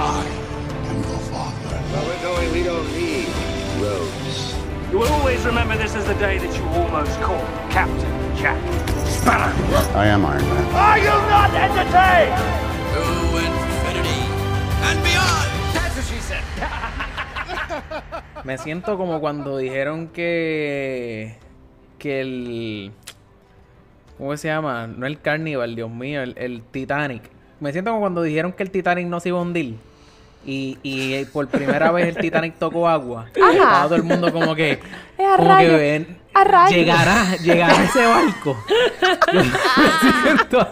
I am your father. Well, we're going. We don't need roads. You will always remember this as the day that you almost caught Captain Jack Sparrow. I am Iron Man. Are you not entertained? To infinity and beyond. That's what she said. Me siento como cuando dijeron que. que el. ¿Cómo se llama? No el Carnival, Dios mío, el, el Titanic. Me siento como cuando dijeron que el Titanic no se iba a hundir. Y, y por primera vez el Titanic tocó agua. Y Ajá. estaba todo el mundo como que. Eh, a como que ven. A rayos. Llegará, llegará ese barco. Yo me siento,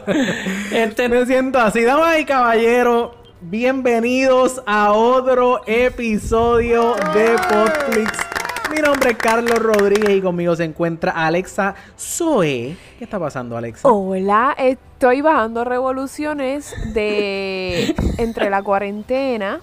Este me siento así, damas y caballeros. Bienvenidos a otro episodio de Podflix. Mi nombre es Carlos Rodríguez y conmigo se encuentra Alexa Zoe. ¿Qué está pasando, Alexa? Hola, estoy bajando revoluciones de entre la cuarentena,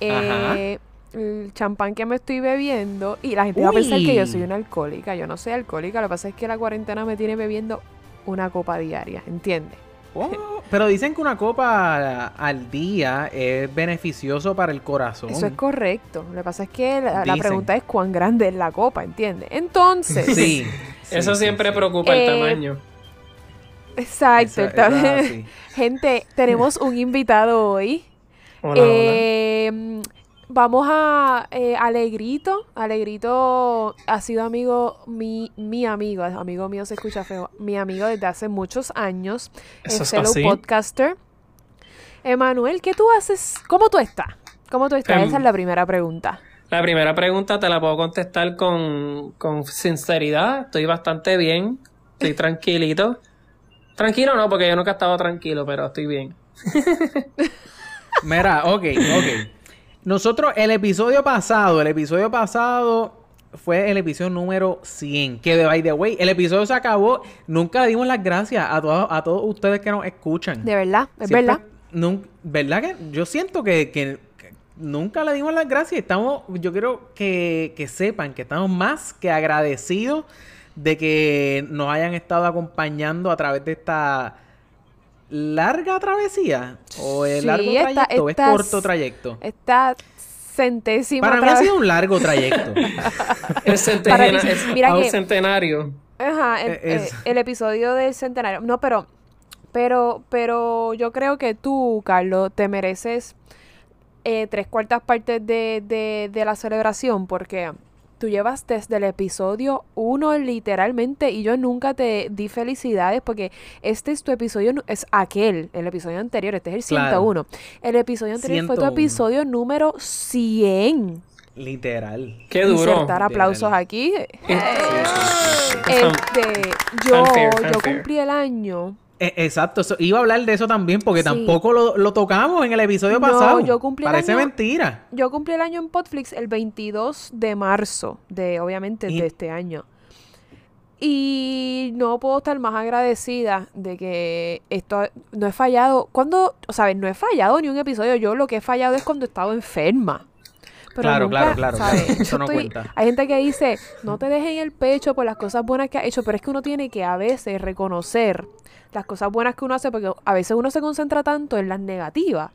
eh, el champán que me estoy bebiendo y la gente va a pensar que yo soy una alcohólica. Yo no soy alcohólica, lo que pasa es que la cuarentena me tiene bebiendo una copa diaria, ¿entiendes? Oh, pero dicen que una copa al día es beneficioso para el corazón. Eso es correcto. Lo que pasa es que la, pregunta es cuán grande es la copa, ¿entiendes? Entonces, Sí. Eso sí, siempre sí, preocupa Eh, el tamaño. exacto. Eso- eso es está- así. Gente, tenemos un invitado hoy. Hola, hola. Vamos a eh, Alegrito. Alegrito ha sido amigo, mi, mi amigo, amigo mío se escucha feo, mi amigo desde hace muchos años. Eso es así. podcaster. Emanuel, ¿qué tú haces? ¿Cómo tú estás? ¿Cómo tú estás? Em, Esa es la primera pregunta. La primera pregunta te la puedo contestar con, con sinceridad. Estoy bastante bien. Estoy tranquilito. Tranquilo no, porque yo nunca he estado tranquilo, pero estoy bien. Mira, ok, ok. Nosotros, el episodio pasado, el episodio pasado fue el episodio número 100. Que de by the way, el episodio se acabó. Nunca le dimos las gracias a todos, a todos ustedes que nos escuchan. De verdad, es Siempre- verdad. nun- ¿Verdad que yo siento que, que- que nunca le dimos las gracias? Estamos, yo quiero que, que sepan que estamos más que agradecidos de que nos hayan estado acompañando a través de esta larga travesía. ¿O es Sí, largo esta- trayecto o es corto trayecto? Esta centésima Para mí ha sido un largo trayecto. El centena- Para mí- es- mira a un que- centenario. Ajá, el, es- eh, el episodio del centenario. No, pero, pero, pero yo creo que tú, Carlos, te mereces eh, tres cuartas partes de, de, de la celebración porque tú llevas desde el episodio uno literalmente y yo nunca te di felicidades porque este es tu episodio, es aquel, el episodio anterior, este es el Claro. 101. El episodio anterior fue tu 101. episodio número 100. Literal. Qué duro. Insertar aplausos Literal. aquí. Este, yo, fanfare, yo fanfare. cumplí el año. Eh, exacto, iba a hablar de eso también porque Sí. tampoco lo, lo tocamos en el episodio No, pasado. yo cumplí el Parece año- mentira. Yo cumplí el año en Podflix el 22 de marzo, de obviamente Y- de este año. Y no puedo estar más agradecida de que esto no he fallado. Cuando, o sea, no he fallado ni un episodio. Yo lo que he fallado es cuando he estado enferma. Pero Claro, nunca, claro, claro, ¿sabes? claro. Eso no estoy- cuenta. Hay gente que dice, no te dejes en el pecho por las cosas buenas que has hecho, pero es que uno tiene que a veces reconocer las cosas buenas que uno hace, porque a veces uno se concentra tanto en las negativas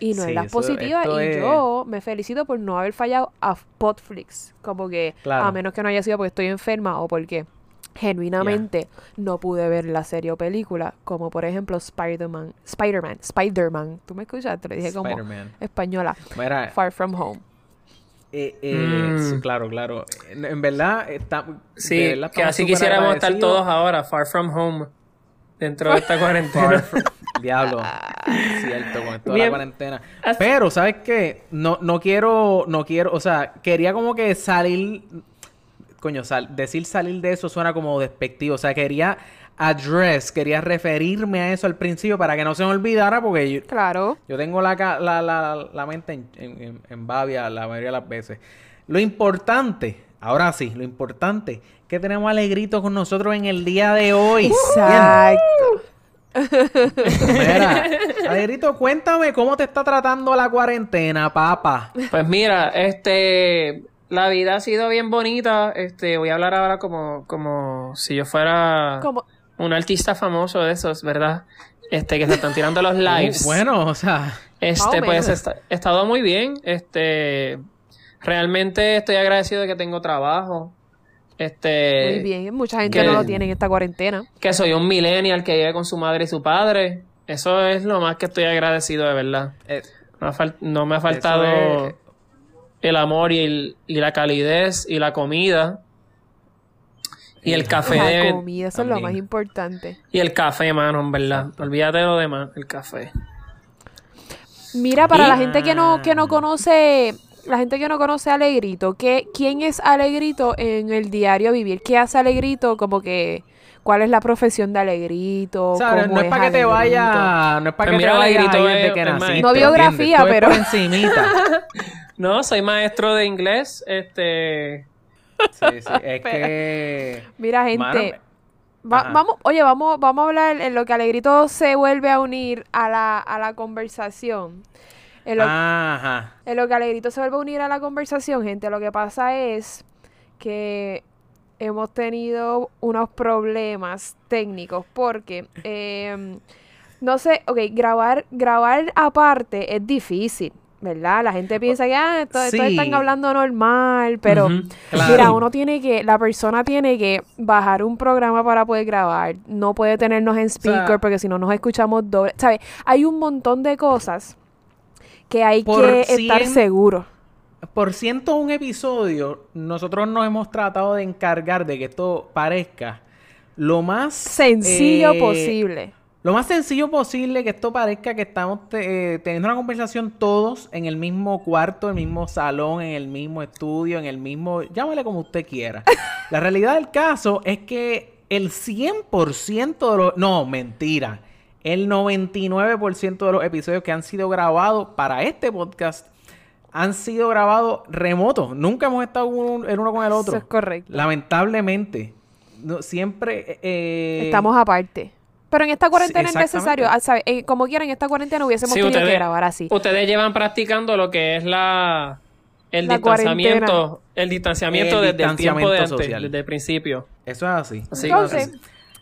y no Sí, en las eso- positivas. Y es- yo me felicito por no haber fallado a Podflix. Como que, Claro. a menos que no haya sido porque estoy enferma o porque genuinamente no pude ver la serie o película, como por ejemplo Spider-Man, Spider-Man, Spider-Man. ¿Tú me escuchas? Te lo dije como Spider-Man. española. Mira, Far From Home. eh, eh, Mm. sí, claro, claro. En, en verdad, está, de Sí, verdad que así quisiéramos estar todos ahora, far from home, dentro de esta Far cuarentena. from- Diablo, cierto, con esto de la cuarentena. Pero, ¿sabes qué? No, no quiero, no quiero, o sea, quería como que salir, coño, sal- decir salir de eso suena como despectivo, o sea, quería address, quería referirme a eso al principio para que no se me olvidara porque yo, Claro. yo tengo la, la, la, la mente en, en, en- en babia la mayoría de las veces. Lo importante, ahora sí, lo importante, es que tenemos a Alegrito con nosotros en el día de hoy. Exacto. Mira, Alegrito, cuéntame cómo te está tratando la cuarentena, papá. Pues mira, este, la vida ha sido bien bonita. Este, voy a hablar ahora como, como si yo fuera Como, un artista famoso de esos, ¿verdad? Este, que se están tirando los lives. Bueno, o sea, Este, pues está- he estado muy bien. Este, realmente estoy agradecido de que tengo trabajo. Este, Muy bien, mucha gente que- no lo tiene en esta cuarentena. que soy un millennial que vive con su madre y su padre. Eso es lo más que estoy agradecido de verdad. Eh, No, me ha Eso faltado es- el amor y, el- y la calidez y la comida. Y el café La de- comida, eso es lo más importante. y el café, mano, en verdad. Olvídate de lo demás, el café. Mira, para Y- la gente que no, que no conoce, la gente que no conoce a Alegrito, ¿qué, ¿quién es Alegrito en el diario vivir? ¿Qué hace Alegrito? Como que, ¿cuál es la profesión de Alegrito? O sea, ¿Cómo no es para que te vaya, no es para Pues que mira, te vaya Alegrito es- que naciste. No biografía, pero- por encimita. No, soy maestro de inglés. Este. Sí, sí, es que... Mira, gente, Mano, va- ajá. vamos, oye, vamos, vamos a hablar en lo que Alegrito se vuelve a unir a la, a la conversación. En lo, Ajá. en lo que Alegrito se vuelve a unir a la conversación, gente, lo que pasa es que hemos tenido unos problemas técnicos porque, em, no sé, ok, grabar, grabar aparte es difícil, ¿verdad? La gente piensa que, ah, esto, están hablando normal, pero claro. mira, uno tiene que, la persona tiene que bajar un programa para poder grabar, no puede tenernos en speaker porque si no nos escuchamos doble, ¿sabes? Hay un montón de cosas que hay que estar seguros. Por ciento un episodio, nosotros nos hemos tratado de encargar de que esto parezca lo más... Sencillo eh, posible. Lo más sencillo posible que esto parezca que estamos te- eh, teniendo una conversación todos en el mismo cuarto, en el mismo salón, en el mismo estudio, en el mismo... Llámale como usted quiera. La realidad del caso es que el 100% de los... No, mentira. El 99% de los episodios que han sido grabados para este podcast han sido grabados remotos. Nunca hemos estado un- el uno con el otro. Eso es correcto. Lamentablemente. No, siempre... eh, Estamos aparte. Pero en esta cuarentena es necesario, ah, ¿sabes? Eh, como quieran, en esta cuarentena hubiésemos Sí, tenido ustedes- que grabar así. Ustedes llevan practicando lo que es la el La distanciamiento, el distanciamiento El desde el tiempo de distanciamiento antes, social. desde el principio. Eso es así. Así Entonces,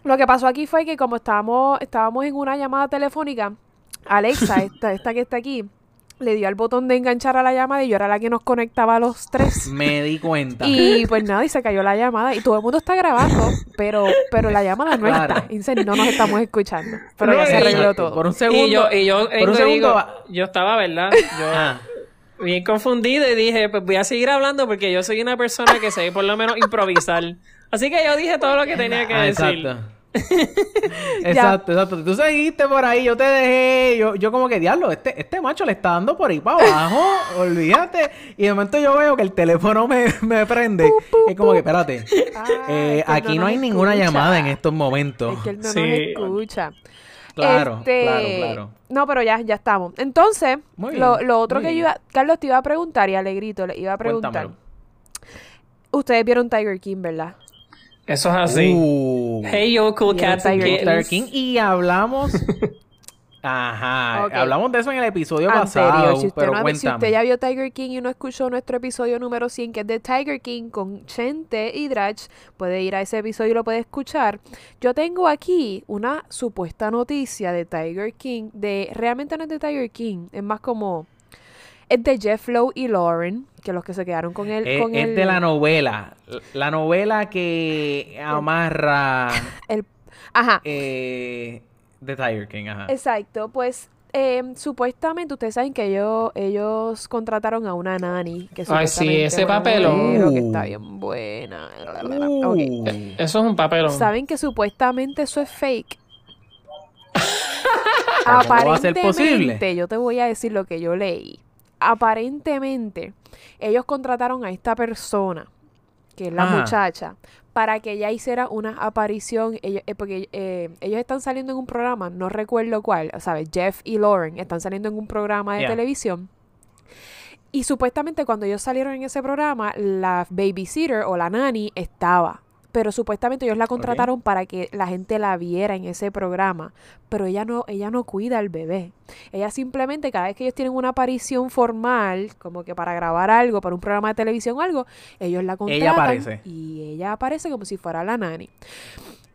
lo que pasó aquí fue que como estábamos, estábamos en una llamada telefónica, Alexa, esta, esta que está aquí, le dio al botón de enganchar a la llamada y yo era la que nos conectaba a los tres. Me di cuenta. Y pues nada, y se cayó la llamada. Y todo el mundo está grabando, pero, pero la llamada no Claro. está. Y no nos estamos escuchando. Pero No, ya se arregló Por todo. un segundo. y yo, y yo, por un y segundo. digo, yo estaba, ¿verdad? Yo Ah, bien confundido y dije, pues voy a seguir hablando porque yo soy una persona que sé por lo menos improvisar. Así que yo dije todo lo que tenía que ah, decir. exacto. exacto, exacto. Tú seguiste por ahí, yo te dejé, yo, yo como que diablo, este, este macho le está dando por ahí para abajo, olvídate. Y de momento yo veo que el teléfono me, me prende. es como que, espérate, Ah, eh, es que él aquí no no hay ninguna llamada en estos momentos. Es que él no Sí. nos escucha. Claro, Este, claro, claro. No, pero ya, ya estamos. Entonces, Muy lo, bien, lo otro que yo iba, Carlos te iba a preguntar y Alegrito le iba a preguntar. Cuéntamelo. Ustedes vieron Tiger King, ¿verdad? Eso es así. Uh, Hey, yo, cool cats and Tiger kittens. Y hablamos. Ajá, hablamos de eso en el episodio Anterior. pasado, Si usted, pero no si usted ya vio Tiger King y no escuchó nuestro episodio número 100, que es de Tiger King con Chente y Drach, puede ir a ese episodio y lo puede escuchar. Yo tengo aquí una supuesta noticia de Tiger King, de realmente no es de Tiger King, es más como es de Jeff Lowe y Lauren, que los que se quedaron con él, Es, con es el, de la novela. La novela que amarra el- ajá, eh, de Tiger King. Ajá. Exacto, pues eh, supuestamente ustedes saben que ellos, ellos contrataron a una nani que Ay, sí, ese papelón. que está bien buena. Uh. Eso es un papelón. Saben que supuestamente eso es fake. ¿Cómo va a ser posible? Aparentemente, yo te voy a decir lo que yo leí. Aparentemente, ellos contrataron a esta persona, que es la Ajá. muchacha, para que ella hiciera una aparición, ellos- eh, porque eh, ellos están saliendo en un programa, no recuerdo cuál, ¿sabes? Jeff y Lauren están saliendo en un programa de Yeah. televisión. Y supuestamente cuando ellos salieron en ese programa, la babysitter o la nanny estaba. Pero supuestamente ellos la contrataron para que la gente la viera en ese programa. Pero ella no, ella no cuida al bebé. Ella simplemente, cada vez que ellos tienen una aparición formal, como que para grabar algo, para un programa de televisión o algo, ellos la contratan. aparece. Y ella aparece como si fuera la nanny.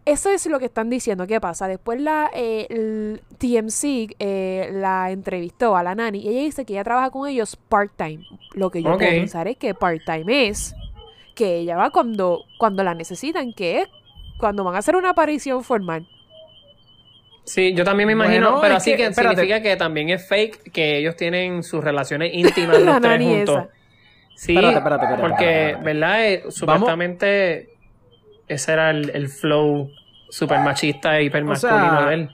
Eso es lo que están diciendo. ¿Qué pasa? Después la eh, el TMC eh, la entrevistó a la nani y ella dice que ella trabaja con ellos part-time. Lo que yo Ok. puedo pensar es que part-time es que ella va cuando, cuando la necesitan, que es cuando van a hacer una aparición formal. Sí, yo también me imagino, Bueno, pero así que- que, significa que también es fake que ellos tienen sus relaciones íntimas los tres juntos. esa. Sí, Espérate, espérate, espérate, porque, espérate, espérate. ¿verdad? Eh, supuestamente ese era el, el flow super machista e hiper masculino sea, de él.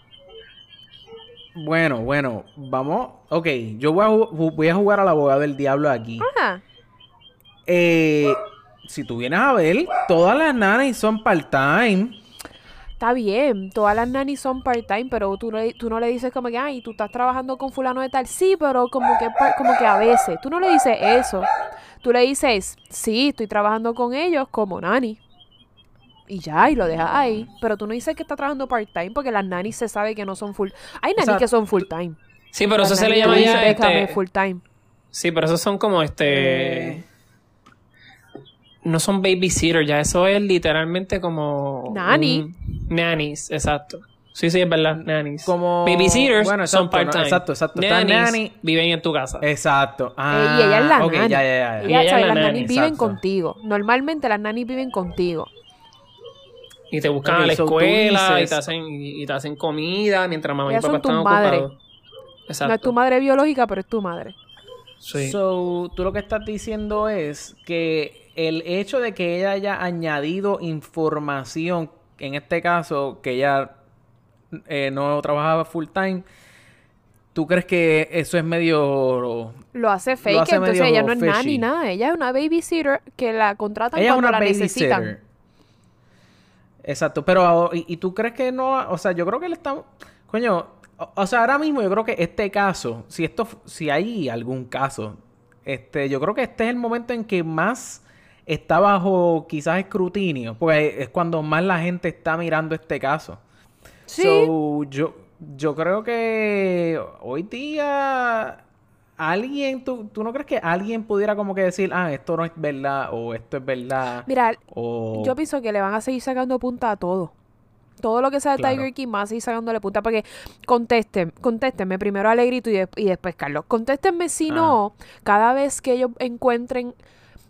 Bueno, bueno, vamos. Ok, yo voy a, voy a jugar al abogado del diablo aquí. Ah, Eh, si tú vienes a ver, todas las nanas son part-time. está bien, todas las nanis son part-time, pero tú no, le- tú no le dices como que, ay, tú estás trabajando con fulano de tal. Sí, pero como que, como que a veces. Tú no le dices eso. Tú le dices, sí, estoy trabajando con ellos como nani. Y ya, y lo dejas ahí. Pero tú no dices que está trabajando part-time porque las nanis se sabe que no son full. Hay nanis sea, que son full-time. Sí, pero eso se le llama ya dices, "Déjame este, full-time. Sí, pero esos son como este. Eh. No son babysitter, ya eso es literalmente como. Nanny. un- nannies, exacto. Sí, sí, es verdad, nannies. Como- Babysitters bueno, son no, part-time. exacto, exacto. Nannies nanny- viven en tu casa. Exacto. Ah, Eh, y ella es la ok, nani. ya, ya, ya. Ella- Y las nani, nanis viven exacto. contigo. Normalmente las nanis viven contigo. Y te buscan Ok, a la escuela y, te hacen, y te hacen comida mientras mamá y papá son tu están madre. ocupados. Exacto. No es tu madre biológica, pero es tu madre. Sí. So, tú lo que estás diciendo es que el hecho de que ella haya añadido información, en este caso, que ella eh, no trabajaba full time, ¿tú crees que eso es medio... Lo hace fake, hace entonces ella no es fishy. nani, nada. Ella es una babysitter que la contratan Ella es cuando una la necesitan. Exacto, pero ¿y, y tú crees que no? O sea, yo creo que le estamos... Coño, o, o sea, ahora mismo yo creo que este caso, si esto, si hay algún caso, este, yo creo que este es el momento en que más está bajo quizás escrutinio, porque es cuando más la gente está mirando este caso. Sí. So, yo, yo creo que hoy día alguien, ¿tú, ¿tú no crees que alguien pudiera como que decir, ah, esto no es verdad o esto es verdad? Mira, o... yo pienso que le van a seguir sacando punta a todo. Todo lo que sea de Claro. Tiger King va a seguir sacándole punta. Porque contesten, contéstenme primero Alegrito y, de- y después Carlos. Contéstenme si Ah. no, cada vez que ellos encuentren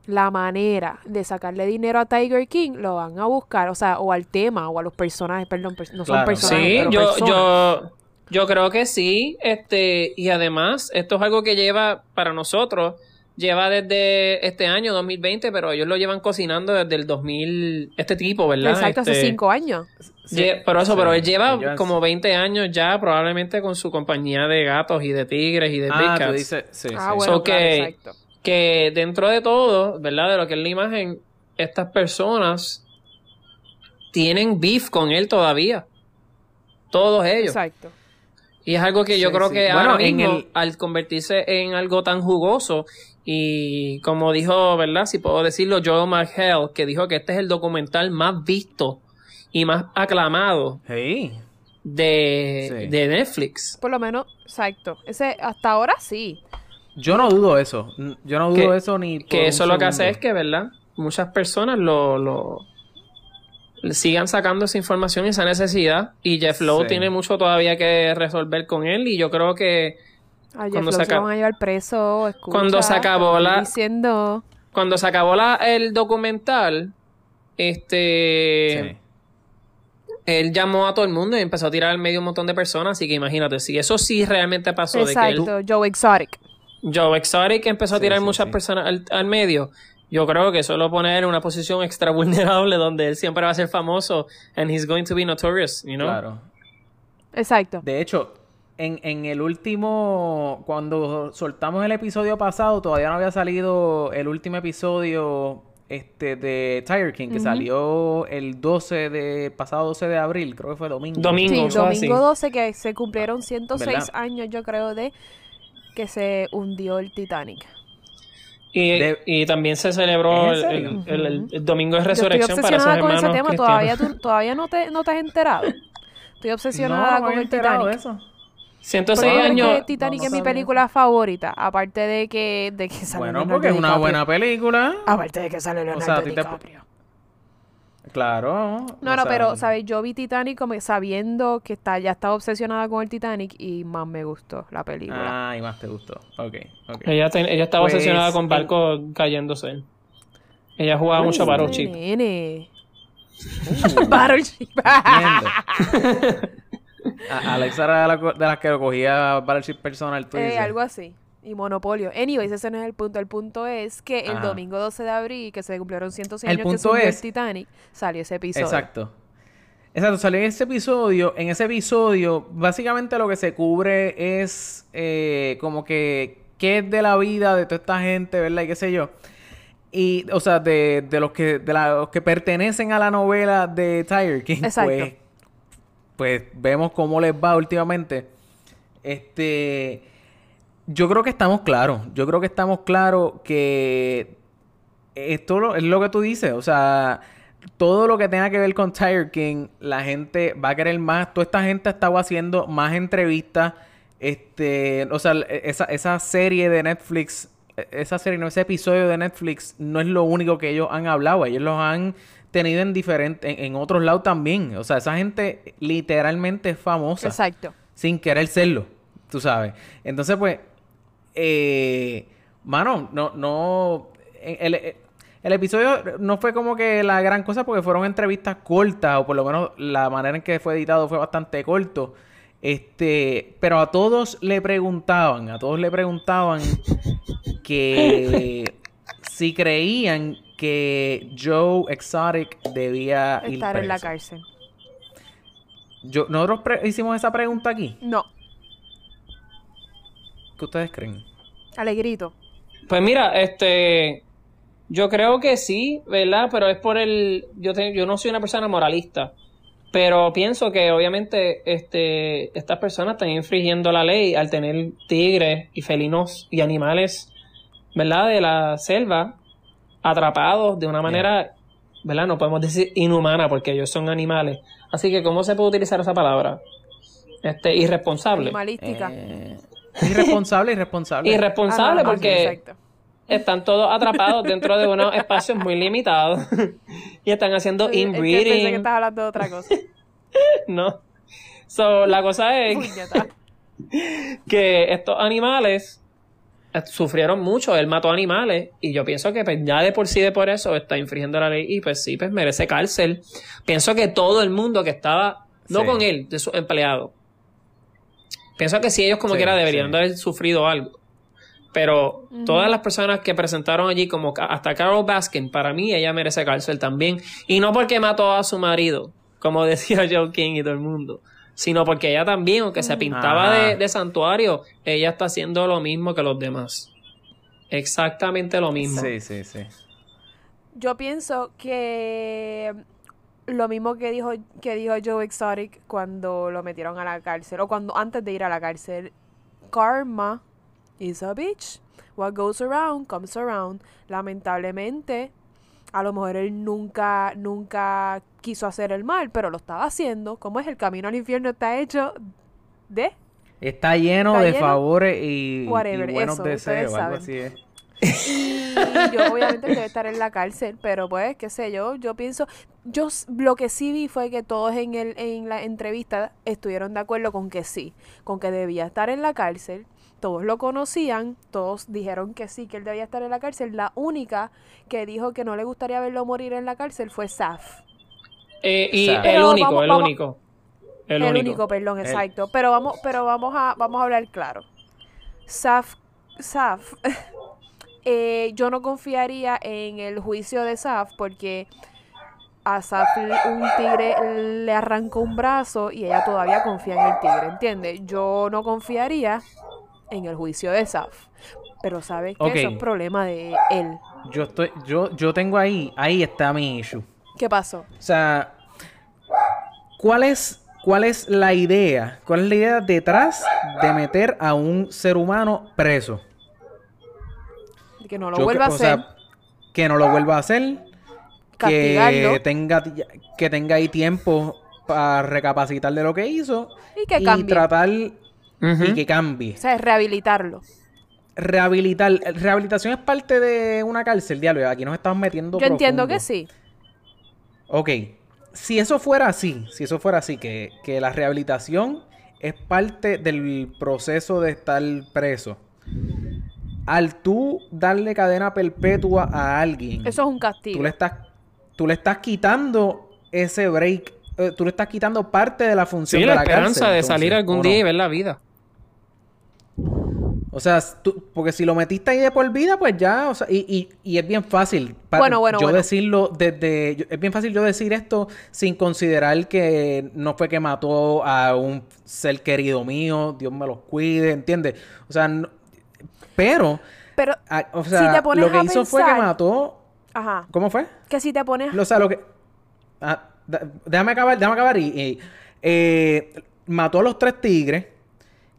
la manera de sacarle dinero a Tiger King, lo van a buscar, o sea, o al tema, o a los personajes, perdón, pers- no son Claro. personajes, Sí, pero yo, personas. yo, yo creo que sí. Este, y además, esto es algo que lleva para nosotros, lleva desde este año, 2020, pero ellos lo llevan cocinando desde el 2000, este tipo, ¿verdad? Exacto, hace Este, cinco años. lle- pero eso, Sí, pero él lleva ellos- como 20 años ya, probablemente con su compañía de gatos y de tigres y de Ah, big tú dices, sí, Ah, sí. bueno, So claro, que- exacto. Que dentro de todo, ¿verdad? De lo que es la imagen, estas personas tienen beef con él todavía. Todos ellos. Exacto. Y es algo que yo Sí, creo sí. que Bueno, ahora en mismo, el- al convertirse en algo tan jugoso, y como dijo, ¿verdad? Si puedo decirlo, Joel McHale, que dijo que este es el documental más visto y más aclamado Sí. de, Sí. de Netflix. Por lo menos, exacto. Ese, hasta ahora sí. Yo no dudo eso. Yo no dudo Que- eso ni por Que un eso lo que hace es que, ¿verdad? Muchas personas lo, lo sigan sacando esa información y esa necesidad. Y Jeff Lowe Sí. tiene mucho todavía que resolver con él. Y yo creo que A Jeff Cuando Lowe se acab- van a llevar preso. Escucha, Cuando se acabó la- Diciendo... cuando se acabó la, el documental, este. Sí. Él llamó a todo el mundo y empezó a tirar al medio un montón de personas. Así que imagínate, si eso sí realmente pasó, de que Exacto, él, Joe Exotic. Joe Exotic empezó a Sí, tirar sí, muchas sí. personas al, al medio. Yo creo que eso lo pone en una posición extra vulnerable donde él siempre va a ser famoso and he's going to be notorious, you know? Claro. Exacto. De hecho, en, en el último, cuando soltamos el episodio pasado, todavía no había salido el último episodio este de Tiger King, que salió el 12 de, pasado 12 de abril, creo que fue domingo. Domingo. Sí, así. domingo 12 que se cumplieron 106 ¿Verdad? años, yo creo, de que se hundió el Titanic. Y, De- y también se celebró ¿Es el, en el- serio? el- el domingo de Yo estoy resurrección para esos obsesionada con ese tema, todavía, tú, todavía no, te, no te has enterado. Estoy obsesionada no, no me con el enterado de Titanic. eso. 106 ¿Por qué crees años. que Titanic no es mi película favorita? Aparte de que, de que sale Bueno, Leonardo porque es una DiCaprio. buena película. Aparte de que sale Leonardo sea, a ti te- DiCaprio. Claro. No, no, sea, pero, ¿sabes? Yo vi Titanic como sabiendo que está, ya estaba obsesionada con el Titanic y más me gustó la película. Ah, y más te gustó. Ok, ok. Ella, ten- ella estaba Pues, obsesionada con el- barcos cayéndose. Ella jugaba mucho Este Battleship. Nene. Uh, Battleship. A- Alexa era de, la las que lo cogía Battleship personal. tú Eh, dices. algo así. Y Monopolio. Anyways, ese no es el punto. El punto es que el Ajá. domingo 12 de abril, que se cumplieron 106 El años que subió es- el Titanic, salió ese episodio. Exacto. Exacto, salió en ese episodio. En ese episodio, básicamente lo que se cubre es eh, como que qué es de la vida de toda esta gente, ¿verdad? Y qué sé yo. Y, o sea, de, de los que de la- los que pertenecen a la novela de Tiger King, Exacto. pues, pues vemos cómo les va últimamente. Este, yo creo que estamos claros. Yo creo que estamos claros que esto es lo que tú dices. O sea, todo lo que tenga que ver con Tiger King, la gente va a querer más. Toda esta gente ha estado haciendo más entrevistas. Este, o sea, esa, esa serie de Netflix, e- esa serie, no, ese episodio de Netflix no es lo único que ellos han hablado. Ellos los han tenido en diferentes, en, en otros lados también. O sea, esa gente literalmente es famosa Exacto. sin querer serlo, tú sabes. Entonces, pues, eh, mano, no, no, el, el- episodio no fue como que la gran cosa porque fueron entrevistas cortas, o por lo menos la manera en que fue editado fue bastante corto. Este, pero a todos le preguntaban, a todos le preguntaban que si creían que Joe Exotic debía ir Estar en la cárcel. Yo, nosotros hicimos esa pregunta aquí. No. ¿Qué ustedes creen? Alegrito. Pues mira, este. Yo creo que sí, ¿verdad? Pero es por el. Yo, te- yo no soy una persona moralista. Pero pienso que obviamente este, estas personas están infringiendo la ley al tener tigres y felinos y animales, ¿verdad? De la selva atrapados de una manera, ¿verdad? No podemos decir inhumana porque ellos son animales. Así que, ¿cómo se puede utilizar esa palabra? Este, irresponsable. Animalística. Eh, irresponsable, irresponsable. Irresponsable Ah, no, no, porque sí, están todos atrapados dentro de unos espacios muy limitados y están haciendo Es que pensé que inbreeding, estabas hablando de otra cosa. ¿no? So, la cosa es que estos animales eh, sufrieron mucho, él mató animales y yo pienso que pues, ya de por sí de por eso está infringiendo la ley y pues sí, pues merece cárcel. Pienso que todo el mundo que estaba, no Sí. con él, de sus empleados, pienso que sí ellos como Sí, quiera deberían sí. de haber sufrido algo. Pero todas las personas que presentaron allí, como hasta Carol Baskin, para mí ella merece cárcel también. Y no porque mató a su marido, como decía Joe King y todo el mundo, sino porque ella también, aunque se pintaba de, de santuario, ella está haciendo lo mismo que los demás. Exactamente lo mismo. Sí, sí, sí. Yo pienso que lo mismo que dijo que dijo Joe Exotic cuando lo metieron a la cárcel o cuando antes de ir a la cárcel. Karma is a bitch. What goes around comes around. Lamentablemente, a lo mejor él nunca nunca quiso hacer el mal, pero lo estaba haciendo. ¿Cómo es el camino al infierno está hecho de Está lleno Está de lleno- favores y, buenos eso, deseos, algo así es. Y yo obviamente debe estar en la cárcel, pero pues, qué sé yo, yo pienso, yo lo que sí vi fue que todos en el en la entrevista estuvieron de acuerdo con que sí, con que debía estar en la cárcel. Todos lo conocían, todos dijeron que sí, que él debía estar en la cárcel. La única que dijo que no le gustaría verlo morir en la cárcel fue Saf. Eh, y el único, vamos- el vamos- único. El, El, único. único. perdón, El- exacto. Pero vamos, pero vamos a, vamos a hablar claro. Saf, Saf, eh, yo no confiaría en el juicio de Saf porque a Saf un tigre le arrancó un brazo y ella todavía confía en el tigre, ¿entiendes? Yo no confiaría en el juicio de Saf. Pero sabes que eso es problema de él. Yo estoy, yo, yo tengo ahí, ahí está mi issue. ¿Qué pasó? O sea, ¿cuál es, cuál es la idea? ¿Cuál es la idea detrás de meter a un ser humano preso? Que no lo Yo vuelva a o sea, hacer. que no lo vuelva a hacer. Castigarlo. Que tenga, que tenga ahí tiempo para recapacitar de lo que hizo. Y que cambie. tratar Ujú. y que cambie. O sea, es rehabilitarlo. Rehabilitar. Rehabilitación es parte de una cárcel, diablo. Aquí nos estamos metiendo Yo entiendo que sí. Ok, si eso fuera así, si eso fuera así, que, que la rehabilitación es parte del proceso de estar preso, al tú darle cadena perpetua a alguien, Eso es un castigo. tú le estás, tú le estás quitando ese break, eh, tú le estás quitando parte de la función Sí, de la la esperanza cárcel, de salir algún día y ver la vida. O sea, tú- porque si lo metiste ahí de por vida, pues ya, o sea, y, y, y es bien fácil. pa- Bueno, bueno, Yo bueno. decirlo desde. yo- es bien fácil yo decir esto sin considerar que no fue que mató a un ser querido mío, Dios me los cuide, ¿entiendes? O sea, no- pero. Pero, a- o Si sea, te pones lo que a hizo fue que mató. ajá, ¿Cómo fue? que si te pones... O sea, lo que. ah, déjame acabar, déjame acabar y. y, eh, mató a los tres tigres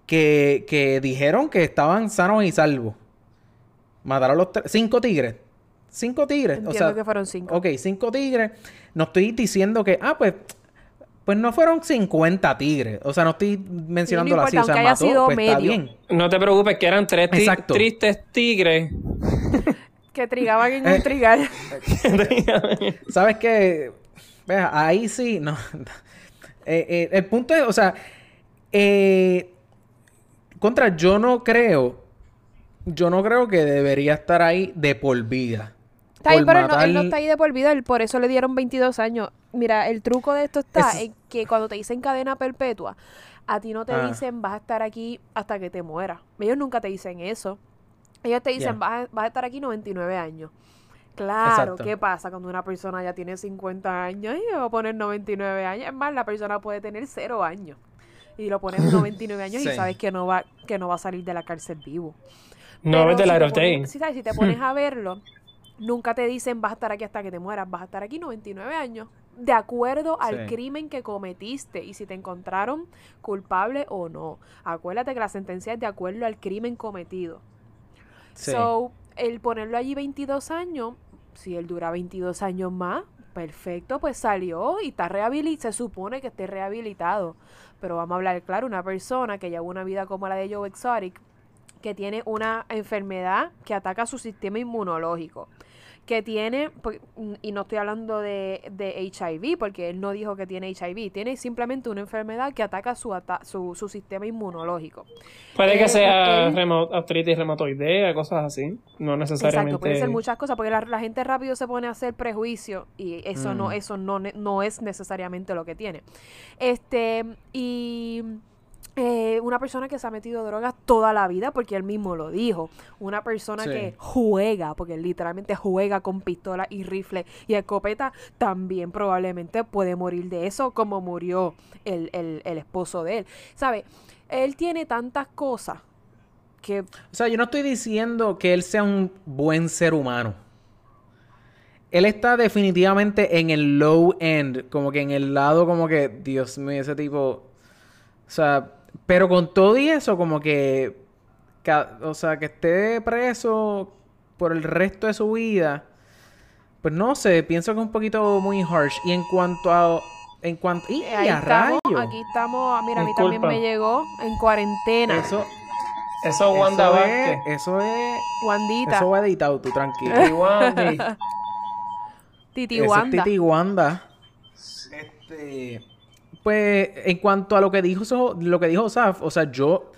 que, que dijeron que estaban sanos y salvos. Mataron a los tres. Cinco tigres. Cinco tigres. Entiendo o sea, que fueron cinco. Ok, cinco tigres. No estoy diciendo que. Ah, pues. Pues no fueron 50 tigres. O sea, no estoy mencionándolo así. O sea, mató, sido pues, está medio. bien. No te preocupes, que eran tres ti- tristes tigres. Que trigaban en Eh. un trigal. ¿Sabes qué? Vea, ahí sí, no. Eh, eh, el punto es, o sea, eh, contra, yo no creo, yo no creo que debería estar ahí de por vida. Está bien, Por pero él no, él no está ahí de por vida, él- por eso le dieron 22 años. Mira, el truco de esto está Es- en que cuando te dicen cadena perpetua, a ti no te Ah. dicen vas a estar aquí hasta que te mueras. Ellos nunca te dicen eso. Ellos te dicen vas, a, vas a estar aquí 99 años. Claro, Exacto. ¿qué pasa cuando una persona ya tiene 50 años y va a poner 99 años? Es más, la persona puede tener 0 años. Y lo pones 99 años y sabes que no va que no va a salir de la cárcel vivo. No Pero ves the si. Si te pones a verlo, nunca te dicen vas a estar aquí hasta que te mueras, vas a estar aquí 99 años, de acuerdo al Sí. crimen que cometiste y si te encontraron culpable o no. Acuérdate que la sentencia es de acuerdo al crimen cometido. Sí. So, el ponerlo allí 22 años, si él dura 22 años más, perfecto, pues salió y está rehabilitado, se supone que esté rehabilitado. Pero vamos a hablar claro, una persona que lleva una vida como la de Joe Exotic, que tiene una enfermedad que ataca su sistema inmunológico, que tiene, pues, y no estoy hablando de, de HIV, porque él no dijo que tiene HIV, tiene simplemente una enfermedad que ataca su, ata- su, su sistema inmunológico. Puede Eh, que sea él- artritis reumatoidea, cosas así. No necesariamente. Exacto, pueden ser muchas cosas, porque la, la gente rápido se pone a hacer prejuicio y eso no, Mm. eso no, no es necesariamente lo que tiene. Este, y eh, una persona que se ha metido drogas toda la vida, porque él mismo lo dijo. Una persona Sí. que juega, porque literalmente juega con pistola y rifle y escopeta, también probablemente puede morir de eso, como murió el, el, el esposo de él. ¿Sabe? Él tiene tantas cosas que O sea, yo no estoy diciendo que él sea un buen ser humano. Él está definitivamente en el low end, como que en el lado como que, Dios mío, ese tipo... O sea, pero con todo y eso, como que... O sea, que esté preso por el resto de su vida. Pues no sé, pienso que es un poquito muy harsh. Y en cuanto a... En cuanto... ¡Y Eh, Ahí a estamos, rayos! aquí estamos. Mira, a mí también me llegó en cuarentena. Eso, Eso Wanda eso Vázquez. es... Eso es... Wandita. Eso va editado, tú tranquilo. Titi es Wanda. Titi Wanda. Este, pues en cuanto a lo que dijo So- lo que dijo Saf, o sea, yo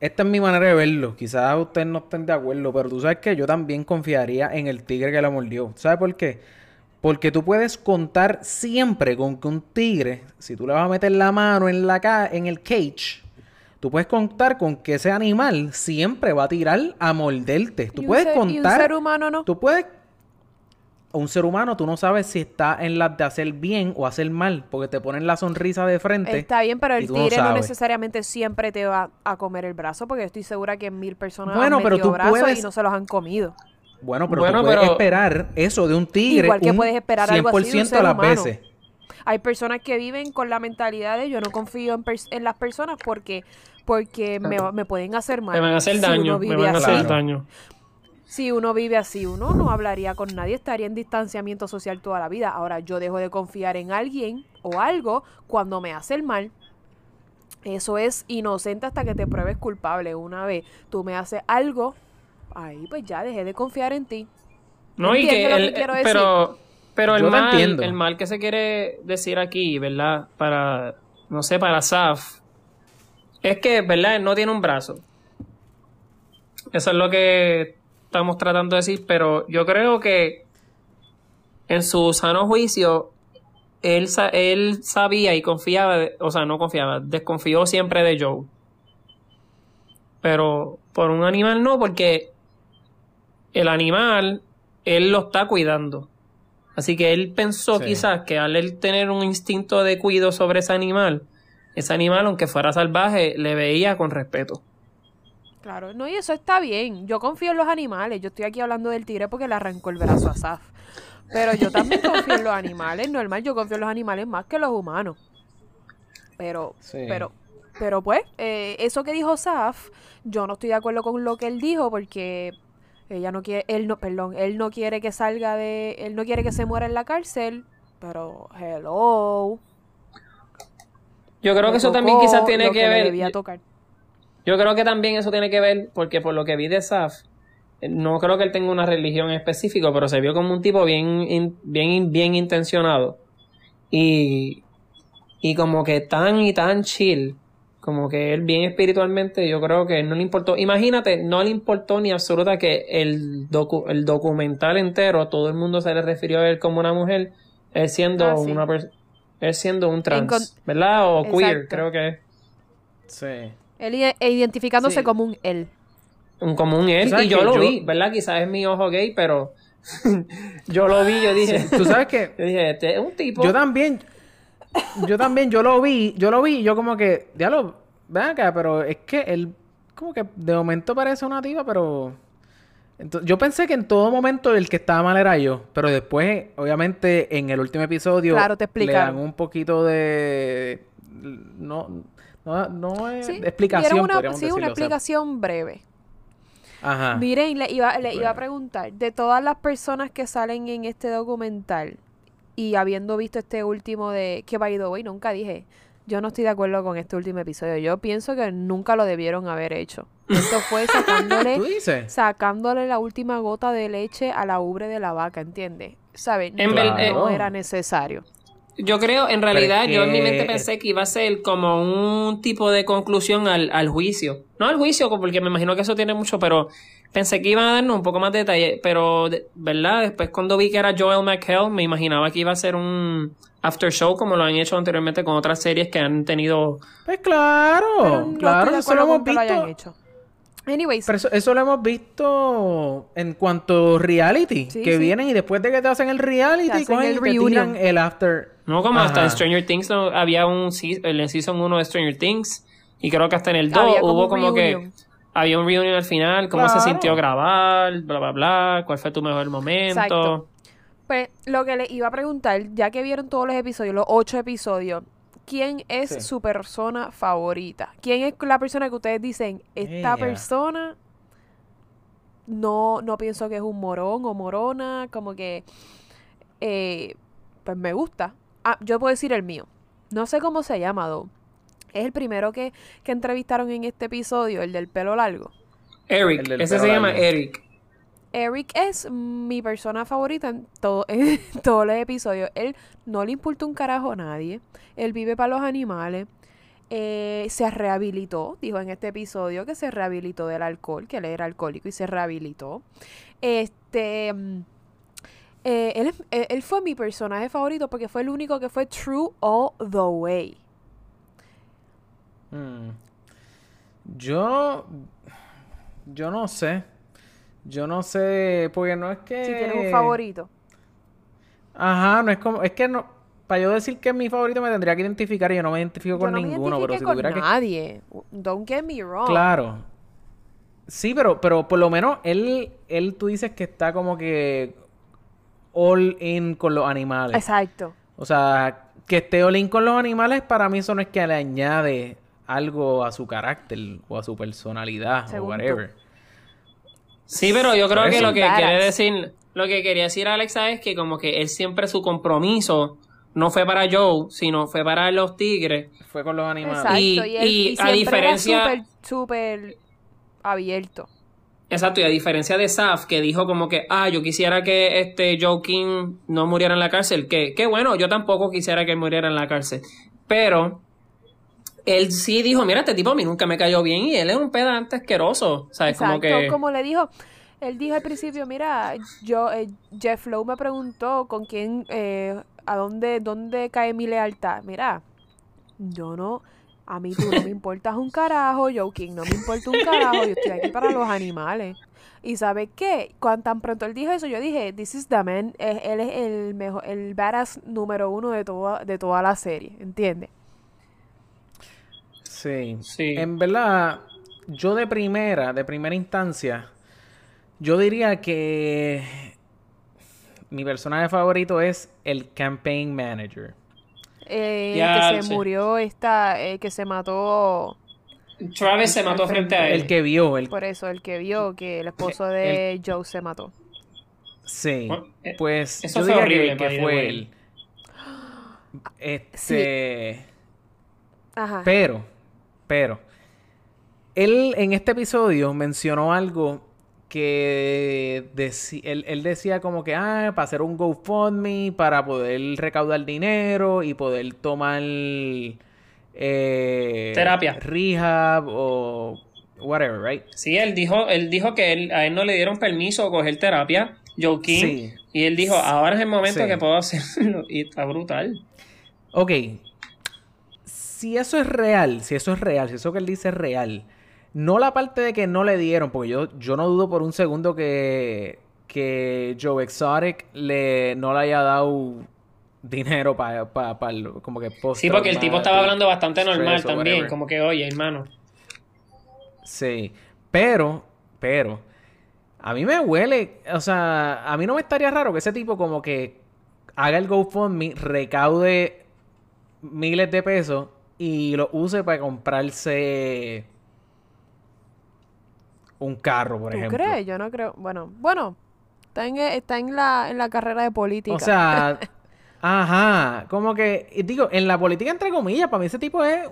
esta es mi manera de verlo. Quizás ustedes no estén de acuerdo, pero tú sabes que yo también confiaría en el tigre que la mordió. ¿Sabes por qué? Porque tú puedes contar siempre con que un tigre, si tú le vas a meter la mano en la ca en el cage, tú puedes contar con que ese animal siempre va a tirar a morderte. Tú puedes ser- y un contar. ser humano no. Tú puedes. Un ser humano, tú no sabes si está en las de hacer bien o hacer mal, porque te ponen la sonrisa de frente. Está bien, pero el no tigre no, necesariamente siempre te va a comer el brazo, porque estoy segura que mil personas Bueno, han pero tú brazos puedes- y no se los han comido. Bueno, pero Bueno, tú puedes pero- esperar eso de un tigre. Igual que un puedes esperar algo así de un 100% ser las humano. veces. Hay personas que viven con la mentalidad de yo no confío en, pers- en las personas porque porque me, me pueden hacer mal. Me van a hacer Si daño. Me vive van a hacer así. Daño. Si uno vive así, uno no hablaría con nadie, estaría en distanciamiento social toda la vida. Ahora yo dejo de confiar en alguien o algo cuando me hace el mal. Eso es inocente hasta que te pruebes culpable. Una vez tú me haces algo, ahí pues ya dejé de confiar en ti. No, y que ¿Entiendes lo el- que quiero decir? pero Pero el mal, entiendo. el mal que se quiere decir aquí, ¿verdad? Para, no sé, para Saf, es que, ¿verdad? Él no tiene un brazo. Eso es lo que estamos tratando de decir, pero yo creo que en su sano juicio, él, él sabía y confiaba, o sea, no confiaba, desconfió siempre de Joe. Pero por un animal no, porque el animal, él lo está cuidando. Así que él pensó Sí. quizás que al él tener un instinto de cuido sobre ese animal, ese animal, aunque fuera salvaje, le veía con respeto. Claro, no, y eso está bien. Yo confío en los animales. Yo estoy aquí hablando del tigre porque le arrancó el brazo a Saf. Pero yo también confío en los animales. Normal, yo confío en los animales más que los humanos. Pero, Sí. pero, pero pues, eh, eso que dijo Saf, yo no estoy de acuerdo con lo que él dijo porque ella no quiere, él no, perdón, él no quiere que salga de, él no quiere que se muera en la cárcel. Pero, hello. Yo creo que eso tocó también quizás tiene lo que, le ver. debía tocar. Yo creo que también eso tiene que ver, porque por lo que vi de Saf, eh, no creo que él tenga una religión específica, pero se vio como un tipo bien, bien, bien intencionado. Y, y como que tan y tan chill, como que él bien espiritualmente, yo creo que no le importó. Imagínate, no le importó ni absoluta que el, docu- el documental entero, todo el mundo se le refirió a él como una mujer, él siendo Ah, sí. una persona. Él siendo un trans, ¿verdad? O queer, creo que es. Sí. Él i- identificándose Sí. como un él. un como un él y yo lo yo- vi, ¿verdad? Quizás es mi ojo gay, pero yo lo vi, yo dije, Tú sabes que yo dije, este es un tipo. yo también, yo también, yo lo vi, yo lo vi, y yo como que, diablo, ven acá, pero es que él, como que de momento parece una tipa, pero... Ento- yo pensé que en todo momento el que estaba mal era yo, pero después, obviamente, en el último episodio Claro, te le dan un poquito de... No, no, no es Sí, explicación, una, sí, una decirlo, o sea, explicación breve. Ajá. Miren, le iba, le iba a preguntar, de todas las personas que salen en este documental y habiendo visto este último de, que by the way, nunca dije, yo no estoy de acuerdo con este último episodio, yo pienso que nunca lo debieron haber hecho. Esto fue sacándole, ¿Tú dices? sacándole la última gota de leche a la ubre de la vaca, ¿entiendes? ¿Sabes? En No, no era necesario. Yo creo, en realidad, yo en mi mente pensé que iba a ser como un tipo de conclusión al, al juicio. No al juicio, porque me imagino que eso tiene mucho, pero pensé que iban a darnos un poco más de detalle. Pero, de- ¿verdad? Después cuando vi que era Joel McHale, me imaginaba que iba a ser un after show como lo han hecho anteriormente con otras series que han tenido Pues claro, Pero no claro, de eso lo hemos lo hayan visto. hecho. Anyways, Pero eso, eso lo hemos visto en cuanto reality, Sí, que sí. vienen y después de que te hacen el reality, Te hacen cogen el y te reunion. tiran el after. No, como hasta en Stranger Things no, había un en el season 1 de Stranger Things y creo que hasta en el 2 Había como hubo como que había un reunion al final, cómo se sintió grabar, bla bla bla, cuál fue tu mejor momento. Exacto. Pues lo que le iba a preguntar, ya que vieron todos los episodios, los ocho episodios, ¿quién es Sí. su persona favorita? ¿Quién es la persona que ustedes dicen, esta persona no, no pienso que es un morón o morona, como que, eh, pues me gusta. Ah, yo puedo decir el mío. No sé cómo se llama, Do. Es el primero que, que entrevistaron en este episodio, el del pelo largo. Eric, ese se llama. Eric. Eric es mi persona favorita en, todo, en todos los episodios. Él no le importa un carajo a nadie. Él vive para los animales. Eh, se rehabilitó, dijo en este episodio que se rehabilitó del alcohol, que él era alcohólico y se rehabilitó. Este, mm, eh, él, es- él- fue mi personaje favorito porque fue el único que fue true all the way. Mm. Yo. Yo no sé. Yo no sé. Porque no es que. Si tienes un favorito. Ajá, no es como. Es que no. Para yo decir que es mi favorito me tendría que identificar y yo no me identifico Yo con no me ninguno. Pero si con tuviera que. nadie. Don't get me wrong. Claro. Sí, pero, pero por lo menos él, él tú dices que está como que all in con los animales. Exacto. O sea, que esté all in con los animales, para mí eso no es que le añade algo a su carácter o a su personalidad Según o tú. Sí, pero yo creo que lo que quiere decir, lo que quería decir Alexa es que como que él siempre su compromiso no fue para Joe, sino fue para los tigres. Fue con los animales. Exacto. Y- Y, él, y y a diferencia- súper, súper abierto. Exacto, y a diferencia de Saf, que dijo como que, ah, yo quisiera que este Joe King no muriera en la cárcel, que, que bueno, yo tampoco quisiera que él muriera en la cárcel. Pero él sí dijo, mira, este tipo a mí nunca me cayó bien y él es un pedante asqueroso. ¿Sabes? Exacto, Como que... como le dijo, él dijo al principio, mira, yo, eh, Jeff Lowe me preguntó con quién, eh, a dónde, dónde cae mi lealtad. Mira, yo no, a mí tú no me importas un carajo, Joe King no me importa un carajo, yo estoy aquí para los animales. Y ¿sabes qué? Cuando tan pronto él dijo eso, yo dije, this is the man, eh, él es el mejor, el badass número uno de toda, de toda la serie, ¿entiendes? Sí. Sí. En verdad, yo de primera, de primera instancia, yo diría que mi personaje favorito es el campaign manager. Eh, Ya, que se sí. murió esta, eh, que se mató Travis se mató frente a él. El que vio, el por eso, el que vio que el esposo de Joe se mató. sí. Bueno, eh, Pues eso yo fue diría horrible, que, fue él. Este, Ajá. pero, pero, él en este episodio mencionó algo que él, él decía como que, ah, para hacer un GoFundMe, para poder recaudar dinero y poder tomar eh, Terapia. rehab o whatever, right? Sí, él dijo, él dijo que él- a él no le dieron permiso a coger terapia, Joe King, Sí. y él dijo, ahora es el momento Sí. que puedo hacerlo, y está brutal. Ok. Si eso es real, si eso es real, si eso que él dice es real, no la parte de que no le dieron, porque yo, yo no dudo por un segundo que, que Joe Exotic le, no le haya dado dinero para como que post Sí, porque el tipo estaba hablando bastante normal también, como que, oye, hermano. Sí, pero, pero, a mí me huele, o sea, a mí no me estaría raro que ese tipo como que haga el GoFundMe, recaude miles de pesos y lo use para comprarse un carro, por ¿Tú ejemplo. crees? Yo no creo. Bueno, bueno, está en, está en la, en la carrera de política. O sea, ajá, como que, y digo, en la política entre comillas, para mí ese tipo es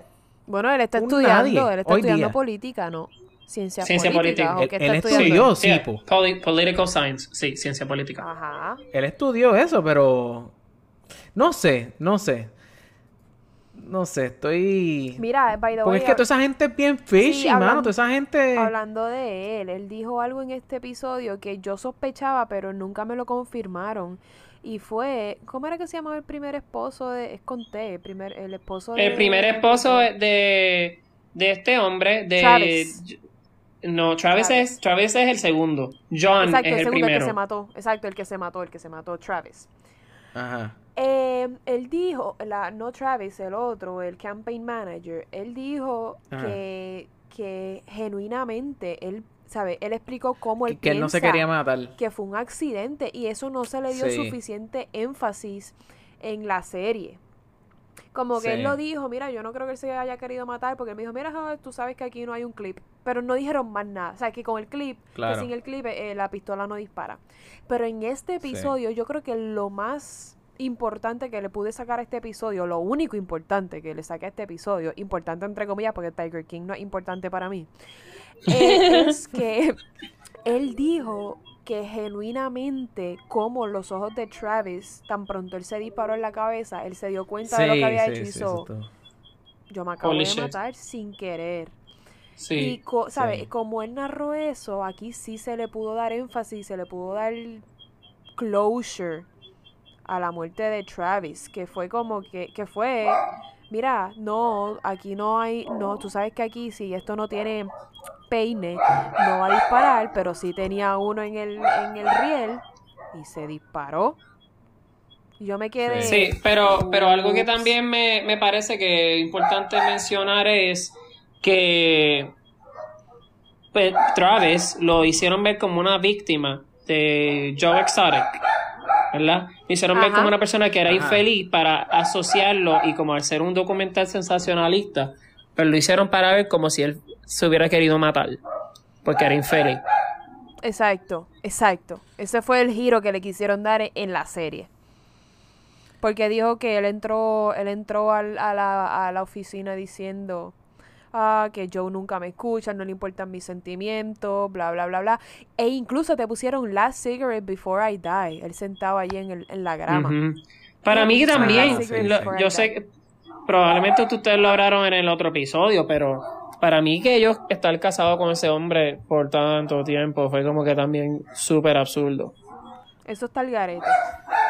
bueno, él está estudiando, nadie él está estudiando día. política, ¿no? Ciencia, Ciencia política. política. ¿o Él- él estudió. estudiando? Sí, Yeah, po. poli- political science, sí, ciencia política. Ajá. Él estudió eso, pero no sé, no sé. No sé, estoy... Mira, by the Porque way, es que toda esa gente es bien fishy, mano. hablando- Toda esa gente... hablando de él, él dijo algo en este episodio que yo sospechaba, pero nunca me lo confirmaron. Y fue, ¿cómo era que se llamaba el primer esposo de, es con T, el primer, el esposo de... El primer esposo de, de este hombre, de... Travis. No, Travis, Travis. es Travis es el segundo. John Exacto, es el el, segundo, el primero. que se mató. Exacto, el que se mató, el que se mató, Travis. Ajá. Eh, él dijo, la, no Travis, el otro, el campaign manager, él dijo Ajá. que, que genuinamente, él, ¿sabe? Él explicó cómo él Que, él no se quería matar. que fue un accidente y eso no se le dio Sí. suficiente énfasis en la serie. Como que él lo dijo, mira, yo no creo que él se haya querido matar porque él me dijo, mira, joder, tú sabes que aquí no hay un clip. Pero no dijeron más nada. O sea, que con el clip, Claro. que sin el clip, eh, la pistola no dispara. Pero en este episodio, yo creo que lo más importante que le pude sacar a este episodio, lo único importante que le saqué a este episodio, importante entre comillas, porque Tiger King no es importante para mí, eh, es que él dijo que genuinamente, como los ojos de Travis, tan pronto él se disparó en la cabeza, él se dio cuenta de lo que había sí, hecho y sí, hizo, yo me acabo Holy de shit. matar sin querer. Y, co- ¿sabes? sí. Como él narró eso, aquí sí se le pudo dar énfasis, se le pudo dar closure a la muerte de Travis, que fue como que, que fue, mira, no, aquí no hay, no, tú sabes que aquí si esto no tiene peine, no va a disparar, pero sí tenía uno en el, en el riel y se disparó. Y Yo me quedé... Sí, pero, pero algo que también me, me parece que es importante mencionar es que pues, Travis lo hicieron ver como una víctima de Joe Exotic, ¿verdad? Hicieron ver como una persona que era Ajá. infeliz para asociarlo y como al ser un documental sensacionalista, pero lo hicieron para ver como si él se hubiera querido matar, porque era infeliz. Exacto, exacto. Ese fue el giro que le quisieron dar en la serie. Porque dijo que él entró, él entró al- a, la, a la oficina diciendo, ah, que Joe nunca me escucha, no le importan mis sentimientos, bla, bla, bla, bla. E incluso te pusieron Last Cigarette Before I Die, él sentado allí en, el, en la grama. Para mí también, lo- yo sé que probablemente ustedes lo hablaron en el otro episodio, pero para mí que ellos estar casados con ese hombre por tanto tiempo fue como que también súper absurdo. Eso está el garete.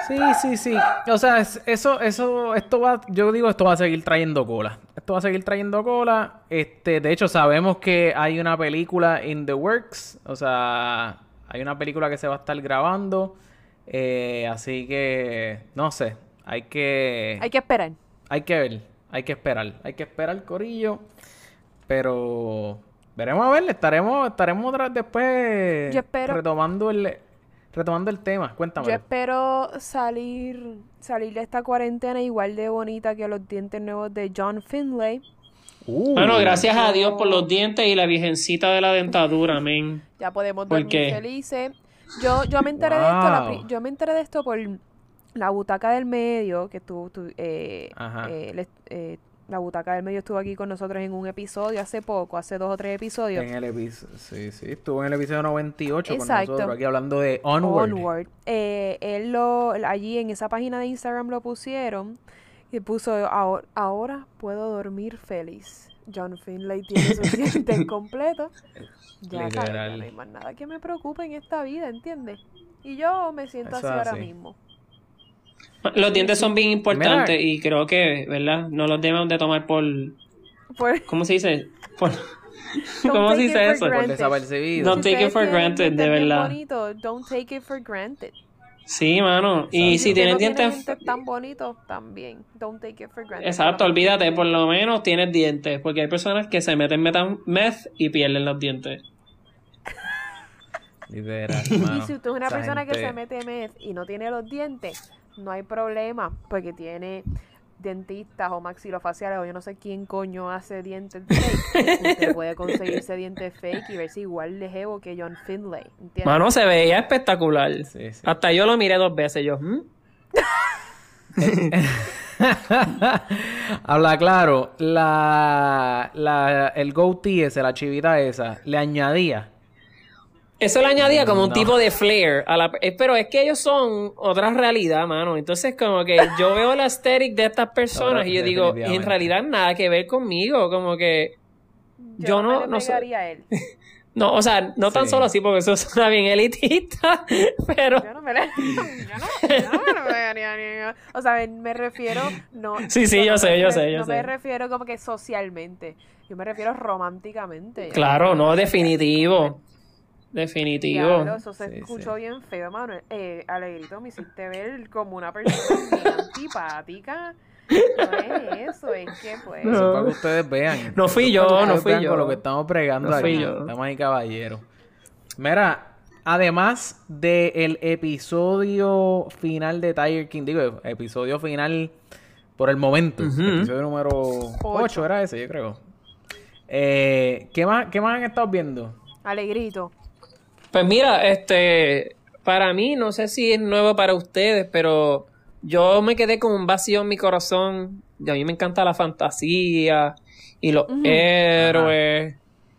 Sí, sí, sí. O sea, es- eso, eso, esto va, yo digo, esto va a seguir trayendo cola. Esto va a seguir trayendo cola. Este, de hecho, sabemos que hay una película in the works. O sea, hay una película que se va a estar grabando. Eh, así que, no sé. Hay que, Hay que esperar. hay que ver, hay que esperar, hay que esperar corillo, pero veremos a ver, estaremos, estaremos otra vez después Yo espero- retomando el, retomando el tema, cuéntame. Yo espero salir, salir de esta cuarentena igual de bonita que los dientes nuevos de John Finlay. Uh, Bueno, gracias a Dios por los dientes y la virgencita de la dentadura, amén. Ya podemos ¿Por dormir qué? felices. Yo, yo me enteré de esto, la yo me enteré de esto por la butaca del medio, que tú, tú, eh, eh, eh, la butaca del medio estuvo aquí con nosotros en un episodio hace poco, hace dos o tres episodios. en el episodio, sí, sí, estuvo en el episodio 98 Exacto. con nosotros aquí hablando de Onward. Onward. Eh, él lo, allí en esa página de Instagram lo pusieron y puso ahora, ahora puedo dormir feliz. John Finlay tiene sus dientes completos. Ya, no hay más nada que me preocupe en esta vida, ¿entiendes? Y yo me siento Eso así ahora así. mismo. Los dientes son bien importantes Mira. y creo que, ¿verdad? No los deben de tomar por... Por- ¿Cómo se dice? Por- Don't ¿Cómo take se it dice for eso? Por granted. desapercibido. Don't Si take it for granted, de verdad. bonitos, don't take it for granted. Sí, mano. Y si usted tienen no tiene dientes... dientes tan bonitos, también. Don't take it for granted. Exacto, olvídate, por lo menos tienes dientes, porque hay personas que se meten metan meth y pierden los dientes. Literal, Y si usted es una Esa persona que se mete meth y no tiene los dientes, no hay problema, porque tiene dentistas o maxilofaciales o yo no sé quién coño hace dientes fake. usted puede conseguirse dientes fake y verse igual de jevo que John Finlay, ¿entiendes? Mano, se veía espectacular. Sí, sí. Hasta yo lo miré dos veces, yo. ¿hmm? Habla claro, la, la, el goatee ese, la chivita esa, le añadía. Eso le añadía como un No. tipo de flair a la... eh, Pero es que ellos son otra realidad, mano. Entonces, como que yo veo la aesthetic de estas personas y yo digo, en Definitivamente. realidad nada que ver conmigo. Como que... yo no- me le no a él. No, o sea, no tan solo así porque eso suena bien elitista, pero... Yo no me le, yo no, yo no me le pegaría ni a- O sea, me refiero no Sí, sí, yo no sé, yo sé, yo no sé. me refiero como que socialmente. Yo me refiero románticamente. Claro, no, definitivo. Definitivo. Diablo, eso se Sí, escuchó bien feo, Manuel. Eh, Alegrito, me hiciste ver como una persona bien antipática. No es eso, es que pues... Eso es para que ustedes vean. No fui yo, no fui yo. Con lo que estamos pregando No aquí. fui yo. Estamos ahí, caballeros. Mira, además del episodio final de Tiger King, digo, episodio final por el momento. Ujú. Episodio número 8 era ese, yo creo. Eh, ¿qué, más, ¿Qué más han estado viendo? Alegrito. Pues mira, este, para mí, no sé si es nuevo para ustedes, pero yo me quedé con un vacío en mi corazón. Y a mí me encanta la fantasía y los héroes.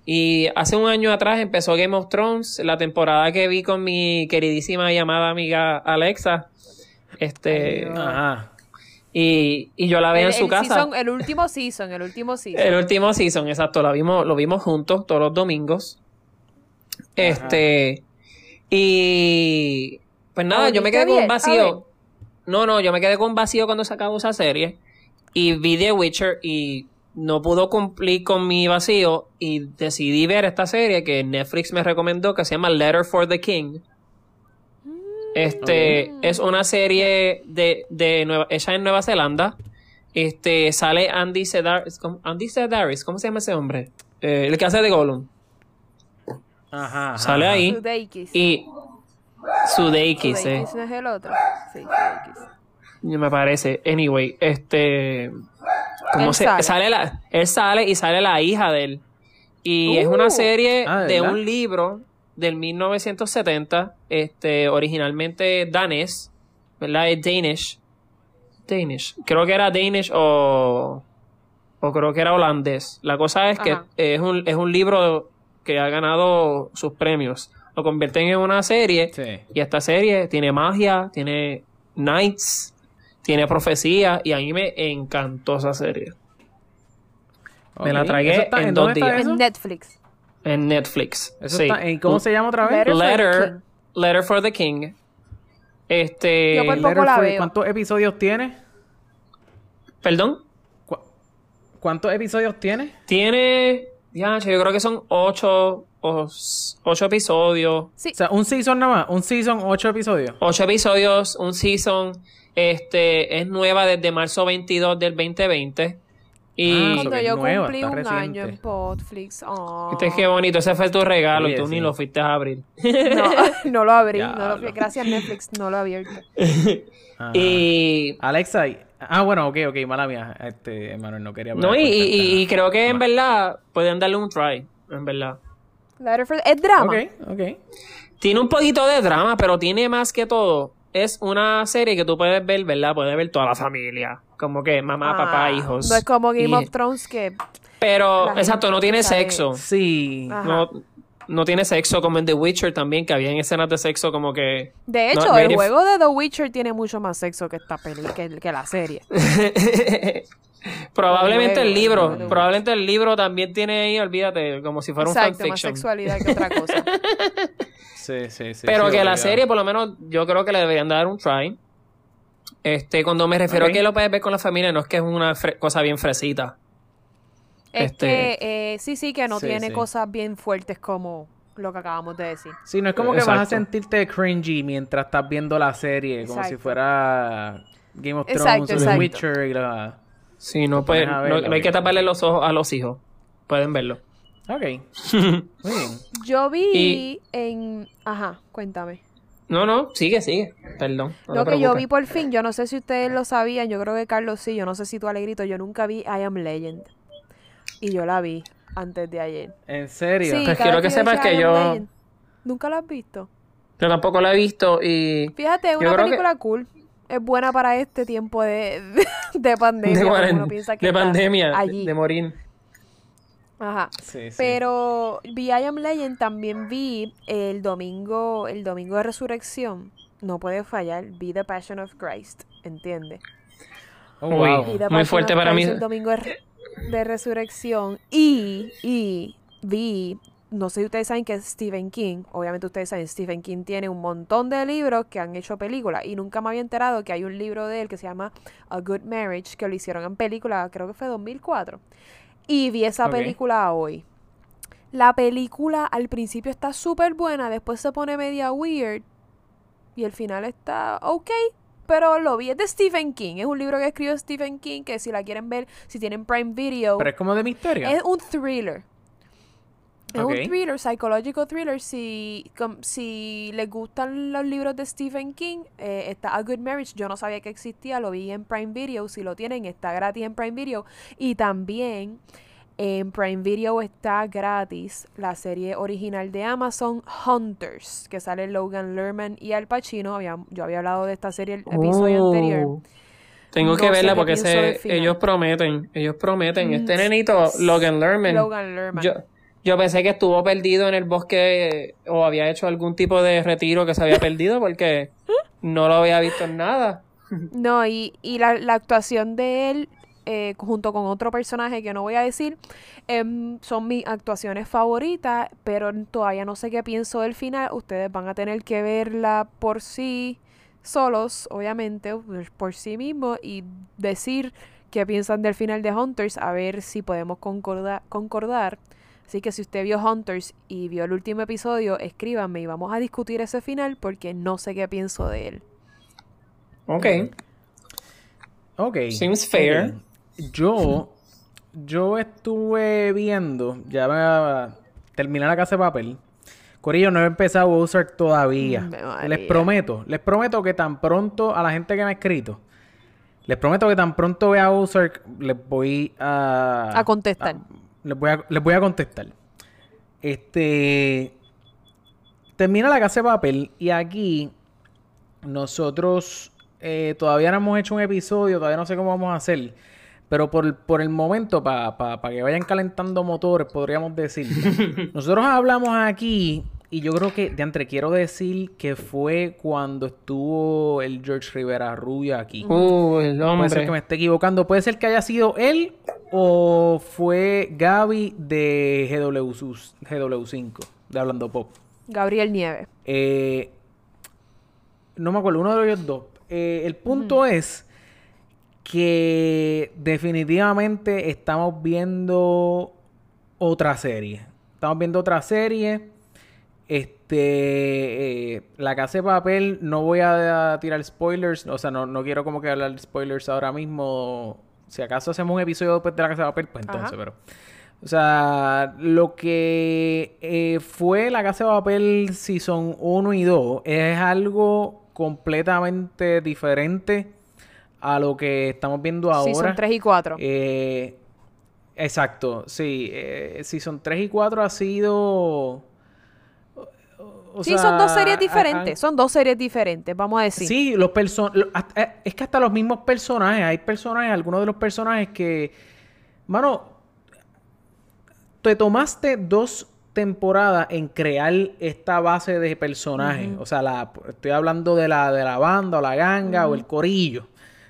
Y hace un año atrás empezó Game of Thrones, la temporada que vi con mi queridísima y amada amiga Alexa. Este, Ajá. y, y yo la veía en su el casa. season- el último season, el último season. El último season, exacto, lo vimos, lo vimos juntos todos los domingos. Este, y pues nada, ¿Lo yo me quedé con un vacío. No, no, yo me quedé con un vacío cuando se acabó esa serie. Y vi The Witcher y no pudo cumplir con mi vacío. Y decidí ver esta serie que Netflix me recomendó que se llama Letter for the King. Este es una serie de, de Nueva, hecha en Nueva Zelanda. Este sale Andy Sedaris. Andy Sedaris, ¿cómo se llama ese hombre? Eh, el que hace de Gollum. Ajá. ajá, Sale ajá. ahí. Sudeikis. Y Sudeikis, eh, Sudeikis no es el otro. Sí, Sudeikis. me parece. Anyway, este. ¿Cómo Él se, sale. sale. la, él sale y sale la hija de él. Y es una Uh. serie Ah, ¿de un libro del 1970, este, originalmente danés, ¿verdad? Es Danish. Danish. Creo que era Danish o. o creo que era holandés. La cosa es que es un, es un libro que ha ganado sus premios. Lo convierten en una serie Sí. y esta serie tiene magia, tiene knights, tiene profecía y a mí me encantó esa serie. Me la tragué ¿Eso está- en dos días. En Netflix. En Netflix. Eso sí. está- ¿Y cómo se llama otra vez? Letter for the Letter, King. Letter for the King. Este. Yo por poco Letter la for- veo. ¿Cuántos episodios tiene? Perdón. ¿Cu- ¿Cuántos episodios tiene? Tiene. Ya, yo creo que son ocho, ocho episodios. Sí. O sea, un season nada más. Un season, ocho episodios. Ocho episodios, un season. Este es nueva desde marzo 22 del 2020. Y Ah, Cuando que es yo nueva, cumplí está un reciente. año en Podflix. Oh. este qué bonito, ese fue tu regalo y Oye, tú ni sí. lo fuiste a abrir. No, no lo abrí. No lo- lo- gracias Netflix, no lo he abierto. Ajá. y. Alexa. Ah, bueno, ok, ok, mala mía. Este, Manuel no quería No, hablar y, y- creo que en verdad pueden darle un try. En verdad. Letter for- Es drama. Ok, ok. Tiene un poquito de drama, pero tiene más que todo. Es una serie que tú puedes ver, ¿verdad? Puedes ver toda la familia. Como que mamá, papá, Ah, hijos. No es como Game Y- of Thrones que. Pero, exacto, no tiene sabe- sexo. Sí. Ajá. No, no tiene sexo como en The Witcher también, que había escenas de sexo como que... De hecho, el juego de The Witcher tiene mucho más sexo que esta peli, que, que la serie. probablemente el libro, probablemente el libro también tiene ahí, olvídate, como si fuera un Exacto, más fanfiction. sexualidad que otra cosa. Sí, sí, sí. Pero sí, que la serie, por lo menos, yo creo que le deberían dar un try. Este, cuando me refiero a que lo puedes ver con la familia, no es que es una fre- cosa bien fresita. Es Este- que eh, sí, sí, que no Sí, tiene sí. cosas bien fuertes como lo que acabamos de decir. Sí, no es como que vas a sentirte cringy mientras estás viendo la serie, como si fuera Game of Thrones o The. Witcher y la... Sí, no, no, hay que taparle los ojos a los hijos. Pueden verlo. Ok. Muy bien. Yo vi Y- en... Ajá, cuéntame. No, no, sigue, sigue. Perdón. no Lo que yo vi por fin, yo no sé si ustedes lo sabían, yo creo que Carlos sí, yo no sé si tú Alegrito, yo nunca vi I Am Legend. Y yo la vi antes de ayer. ¿En serio? Sí, Pues quiero que sepas que yo-. ¿Nunca la has visto? Yo tampoco la he visto y... Fíjate, es una que- película cool. Es buena para este tiempo de, de, pandemia. de, porque cuaren- uno piensa que de está pandemia, Allí. de morir. Ajá. Sí, sí. Pero vi I Am Legend, también vi el domingo, el domingo de resurrección. No puede fallar, vi The Passion of Christ, ¿entiendes? Oh, Uy. wow. Muy fuerte para Christ mí. El domingo de, de resurrección. Y, y vi, no sé si ustedes saben que es Stephen King. Obviamente ustedes saben, Stephen King tiene un montón de libros que han hecho películas. Y nunca me había enterado que hay un libro de él que se llama A Good Marriage, que lo hicieron en película, creo que fue 2004. Y vi esa película hoy. La película al principio está súper buena, después se pone media weird. Y el final está ok, pero lo vi. Es de Stephen King. Es un libro que escribió Stephen King. Que si la quieren ver, si tienen Prime Video, Pero es como de misterio. es un thriller. Es un thriller, psychological thriller. Si, com- si les gustan los libros de Stephen King, eh, está A Good Marriage. Yo no sabía que existía, lo vi en Prime Video. Si lo tienen, está gratis en Prime Video. Y también en Prime Video está gratis la serie original de Amazon, Hunters, que sale Logan Lerman y Al Pacino. Había- yo había hablado de esta serie el episodio Oh. anterior. Tengo No que verla porque final. ellos prometen, ellos prometen. Mm, Este nenito, Logan Lerman, Logan Lerman. yo, yo pensé que estuvo perdido en el bosque o había hecho algún tipo de retiro que se había perdido porque no lo había visto en nada. No, y, y la, la actuación de él, eh, junto con otro personaje que no voy a decir, em, son mis actuaciones favoritas, pero todavía no sé qué pienso del final. Ustedes van a tener que verla por sí solos, obviamente, por- sí mismos, y decir qué piensan del final de Hunters, a ver si podemos concorda- concordar. Así que si usted vio Hunters y vio el último episodio, escríbanme y vamos a discutir ese final porque no sé qué pienso de él. Ok. Ok. Seems fair. Yo, yo estuve viendo, ya va a terminar la casa de papel. Corillo, no he empezado Ozark todavía. Les prometo, les prometo que tan pronto a la gente que me ha escrito, les prometo que tan pronto vea Ozark, les voy a... A contestar. les, voy a, les voy a contestar. Este... Termina la casa de papel y aquí nosotros eh, todavía no hemos hecho un episodio, todavía no sé cómo vamos a hacer. Pero por, por el momento, para que vayan calentando motores, podríamos decir. nosotros hablamos aquí, y yo creo que, de entre quiero decir que fue cuando estuvo el George Rivera Rubio aquí. Uh, el Puede ser que me esté equivocando. Puede ser que haya sido él o fue Gaby de GW, GW5, de Hablando Pop. Gabriel Nieves. Eh, no me acuerdo, uno de ellos dos. Eh, el punto es que definitivamente estamos viendo otra serie. Estamos viendo otra serie. Este, eh, la casa de papel, no voy a, tirar spoilers, o sea, no, no quiero como que hablar de spoilers ahora mismo. Si acaso hacemos un episodio después de la casa de papel, pues entonces, Ajá. pero. O sea, lo que eh, fue la casa de papel Season 1 y 2 es algo completamente diferente a lo que estamos viendo ahora. Sí, son 3 y 4. Eh, exacto, sí. Eh, Season 3 y 4 ha sido... o sí, sea, son dos series diferentes. Son dos series diferentes, vamos a decir. Sí, los personajes. Es que hasta los mismos personajes. Hay personajes, algunos de los personajes que. Mano. Te tomaste dos temporadas en crear esta base de personajes. O sea, la, estoy hablando de la, de la banda o la ganga o el corillo.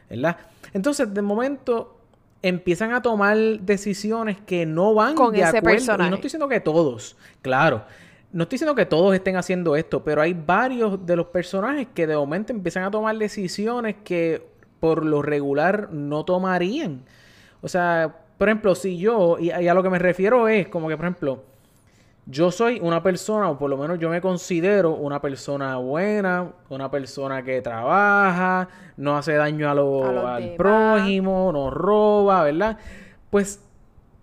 ¿Verdad? Entonces, de momento. Empiezan a tomar decisiones que no van Con de ese acuerdo. Y personaje. no estoy diciendo que todos, claro. No estoy diciendo que todos estén haciendo esto, pero hay varios de los personajes que de momento empiezan a tomar decisiones que por lo regular no tomarían. O sea, por ejemplo, si yo, y, y a lo que me refiero es como que, por ejemplo, yo soy una persona, o por lo menos yo me considero una persona buena, una persona que trabaja, no hace daño a lo- A al prójimo, no roba, ¿verdad? Pues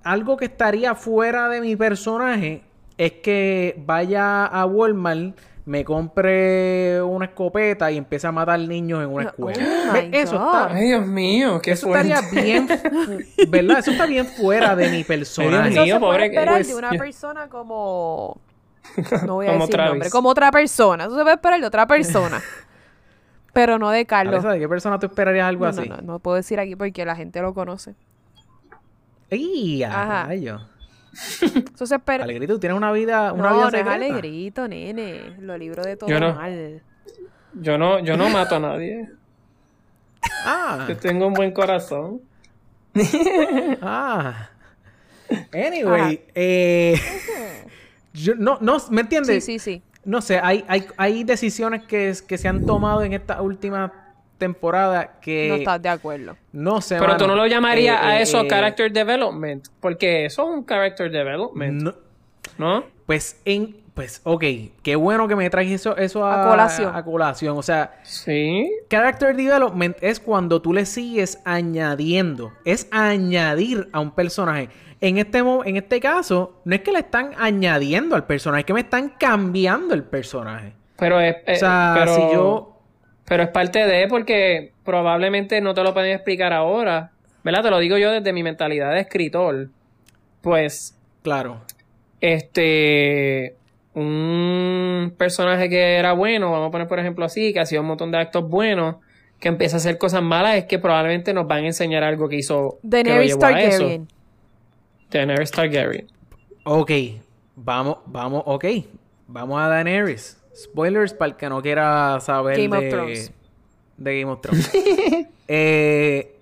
algo que estaría fuera de mi personaje es que vaya a Walmart, me compre una escopeta y empiece a matar niños en una Oh escuela. Eso God. está, Ay, Dios mío, qué eso fuerte. estaría bien, ¿verdad? Eso está bien fuera de mi personaje. mío. Eso se puede pobre- esperar pues, de una ya. persona como... No voy a Como decir Travis. nombre. Como otra persona. Eso se puede esperar de otra persona. Pero no de Carlos. ¿De qué persona tú esperarías algo No, así? no, no, no puedo decir aquí porque la gente lo conoce. ¡Ey, Ajá. rayo! Eso se espera... Alegrito, tú tienes una vida, una no, vida no es alegrito, nene. Lo libro de todo Yo no. mal. Yo no, yo no mato a nadie. Ah, Yo tengo un buen corazón. ah. Anyway, eh, yo, no, no, ¿me Sí, entiendes? sí, sí. No sé, hay, hay, hay decisiones que, que se han tomado en esta última temporada que No estás de acuerdo. no sé. Pero tú no lo llamarías Eh, a eh, eso eh, character development. Porque eso es un character development, no- ¿no? pues en, pues, ok, qué bueno que me traes eso, eso a, A colación. a colación. O sea, Sí. Character development es cuando tú le sigues añadiendo, es añadir a un personaje. En este, en este caso, no es que le están añadiendo al personaje, es que me están cambiando el personaje. Pero es. O eh, sea, pero, si yo... Pero es parte de porque probablemente no te lo pueden explicar ahora. ¿Verdad? Te lo digo yo desde mi mentalidad de escritor. Pues, Claro. este. Un personaje que era bueno, vamos a poner por ejemplo así, que hacía un montón de actos buenos, que empieza a hacer cosas malas, es que probablemente nos van a enseñar algo que hizo. que lo Daenerys llevó a eso. Targaryen. Daenerys Targaryen. Ok, vamos, vamos, ok. Vamos a Daenerys. Spoilers para el que no quiera saber Game of de, Thrones. de Game of Thrones. eh,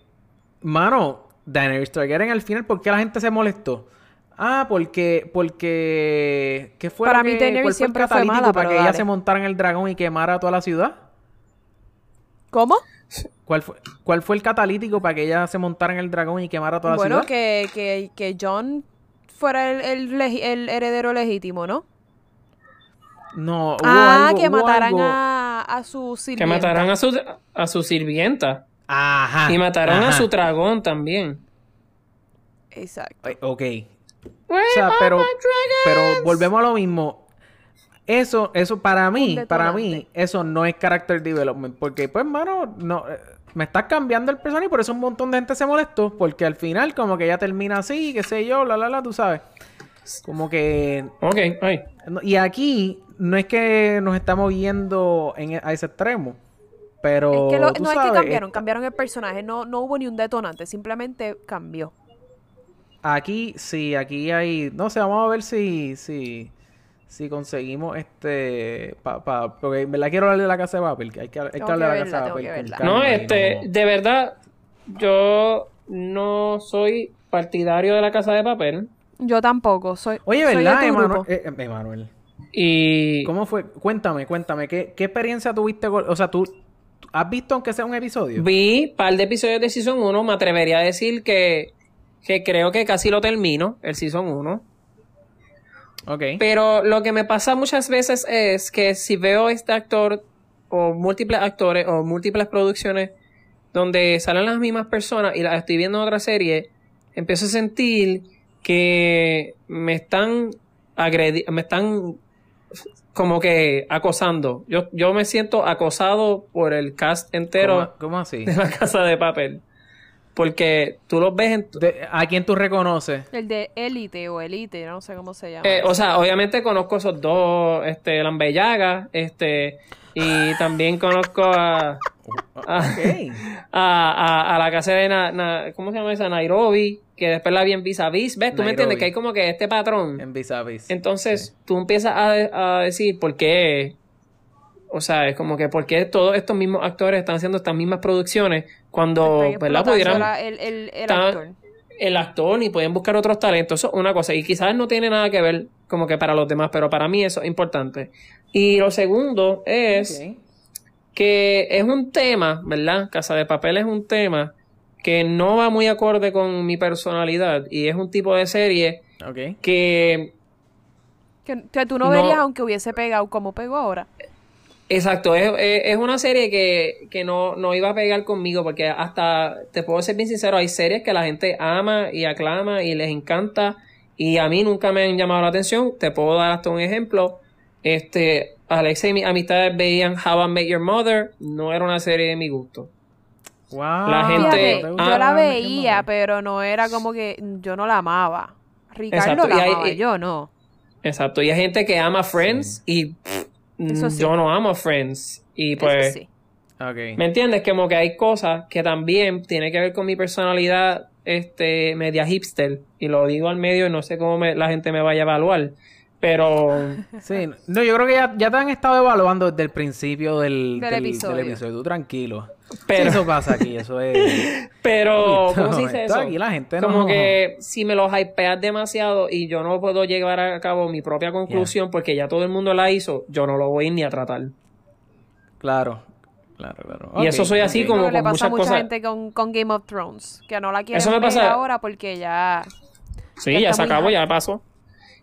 mano, Daenerys Targaryen al final, ¿por qué la gente se molestó? Ah, porque, porque, ¿qué fue Para lo mí Daenerys siempre fue catalítico mala, para que ella se montara en el dragón y quemara toda la ciudad? ¿Cómo? ¿Cuál fue, ¿Cuál fue el catalítico para que ella se montara en el dragón y quemara toda la Bueno, ciudad? que, que, que John fuera el, el heredero legítimo, ¿no? No, hubo ah, algo- que hubo mataran algo- a, a su Que sirvienta. mataran a su, a su sirvienta. Ajá. y mataron a su dragón también. Exacto. Ok. O sea, pero, pero volvemos a lo mismo. Eso, eso para mí, para mí, eso no es character development. Porque, pues, mano, no, eh, me estás cambiando el personaje y por eso un montón de gente se molestó. Porque al final, como que ya termina así, qué sé yo, la, la, la, tú sabes. Como que. Ok, ay. Y aquí no es que nos estamos yendo en, e- a ese extremo. Pero. es que lo- tú no es que sabes, cambiaron, esta- cambiaron el personaje, no, no hubo ni un detonante, simplemente cambió. Aquí, sí, aquí hay. No sé, vamos a ver si. si si conseguimos este pa, pa- porque en verdad quiero hablar de la casa de papel que hay que, hay que Tengo hablar de la verla, casa de tengo papel No, este, no- de verdad, yo no soy partidario de la casa de papel. Yo tampoco, soy. oye soy verdad tu Emanuel, grupo. eh, eh, Emanuel Y cómo fue cuéntame cuéntame qué, qué experiencia tuviste con- o sea tú has visto aunque sea un episodio vi un par de episodios de Season 1. Me atrevería a decir que, que creo que casi lo termino, el Season 1. Ok. Pero lo que me pasa muchas veces es que si veo este actor o múltiples actores o múltiples producciones donde salen las mismas personas y las estoy viendo en otra serie, empiezo a sentir que me están agredi me están como que acosando. Yo, yo me siento acosado por el cast entero ¿Cómo, cómo así? de la casa de papel. Porque tú los ves en, De- ¿A quién tú reconoces? El de Elite o Elite, no sé cómo se llama. Eh, o sea, obviamente conozco esos dos, este, Lambellaga, este, y también conozco a, a, a, a- a la casa de, Na- Na- ¿cómo se llama esa? Nairobi, que después la vi en Vis a Vis, ¿ves? Tú me entiendes que hay como que este patrón. En vis a vis. Entonces, tú empiezas a, a decir por qué, o sea, es como que por qué todos estos mismos actores están haciendo estas mismas producciones cuando, ¿verdad? Pudieran la- el, el, el Está- actor. El actor y pueden buscar otros talentos. Eso es una cosa. Y quizás no tiene nada que ver como que para los demás, pero para mí eso es importante. Y lo segundo es que es un tema, ¿verdad? Casa de Papel es un tema que no va muy acorde con mi personalidad y es un tipo de serie Que, que tú no, No. verías aunque hubiese pegado como pegó ahora. Exacto, es, es- es una serie que, que no, no iba a pegar conmigo porque hasta, te puedo ser bien sincero, hay series que la gente ama y aclama y les encanta y a mí nunca me han llamado la atención. Te puedo dar hasta un ejemplo. Este, Alexa y mis amistades veían How I Met Your Mother, no era una serie de mi gusto. Wow. La gente- Fíjate, ¿te yo gusta la veía, pero no era como que yo no la amaba. Ricardo Exacto, la y hay- amaba, y- yo no. Exacto, y hay gente que ama Friends y pff, Eso sí. yo no amo Friends. Y pues, Eso sí. ¿Me entiendes? Como que hay cosas que también tiene que ver con mi personalidad este media hipster. Y lo digo al medio y no sé cómo me- la gente me vaya a evaluar. Pero Sí, no, yo creo que ya, ya te han estado evaluando desde el principio del, Del episodio. del episodio. Tú tranquilo. Pero- Sí, eso pasa aquí, eso es. pero ¿cómo se dice eso? aquí la gente no- Como que si me lo hypeas demasiado y yo no puedo llevar a cabo mi propia conclusión porque ya todo el mundo la hizo, yo no lo voy ni a tratar. Claro, claro, claro. Y eso soy así ok. como- le con pasa a muchas mucha cosas- gente con, con Game of Thrones, que no la quieren Eso me ver pasa- ahora porque ya... Sí, Ya se acabó, ya pasó.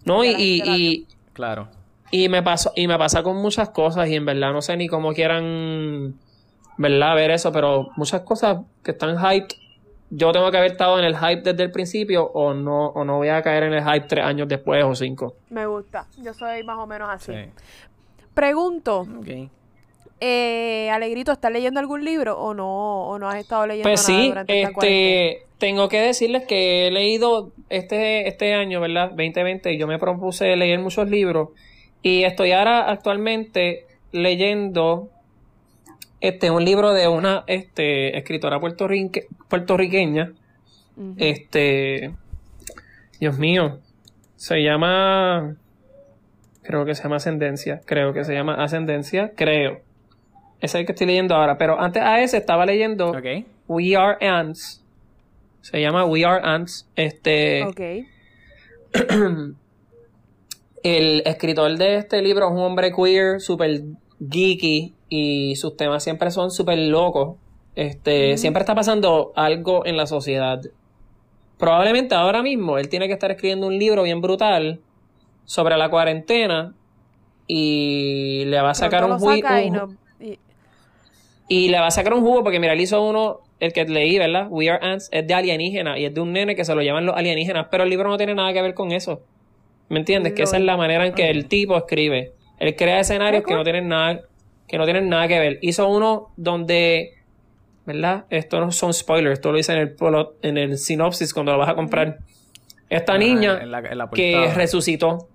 No, y, y, Claro. Y me pasó, y me pasa con muchas cosas, y en verdad no sé ni cómo quieran, ¿verdad? ver eso, pero muchas cosas que están hype, yo tengo que haber estado en el hype desde el principio, o no, o no voy a caer en el hype tres años después o cinco. Me gusta, yo soy más o menos así. Sí. Pregunto, eh, Alegrito, ¿estás leyendo algún libro o no, o no has estado leyendo Pues nada sí, durante esta cuarentena? este, tengo que decirles que he leído este, este año, ¿verdad? 2020, yo me propuse leer muchos libros, y estoy ahora actualmente leyendo este un libro de una este escritora puertorrique- puertorriqueña. Este. Dios mío. Se llama. Creo que se llama Ascendencia. Creo que se llama Ascendencia. Creo. Ese es el que estoy leyendo ahora. Pero antes a ese estaba leyendo Ok. We Are Ants. Se llama We Are Ants. Este. Ok. El escritor de este libro es un hombre queer, súper geeky. Y sus temas siempre son súper locos. Este. Siempre está pasando algo en la sociedad. Probablemente ahora mismo él tiene que estar escribiendo un libro bien brutal sobre la cuarentena y le va a sacar un, jugo saca y no- y- y le va a sacar un jugo porque mira, él hizo uno, el que leí, ¿verdad? We Are Ants, es de alienígena y es de un nene que se lo llevan los alienígenas, pero el libro no tiene nada que ver con eso. ¿Me entiendes? Que esa es la manera en que el tipo escribe. Él crea escenarios que no tienen nada, que no tienen nada que ver. Hizo uno donde, ¿verdad? Esto no son spoilers, esto lo dice en el plot- en el sinopsis cuando lo vas a comprar. Esta Ah, niña en la- en la que resucitó.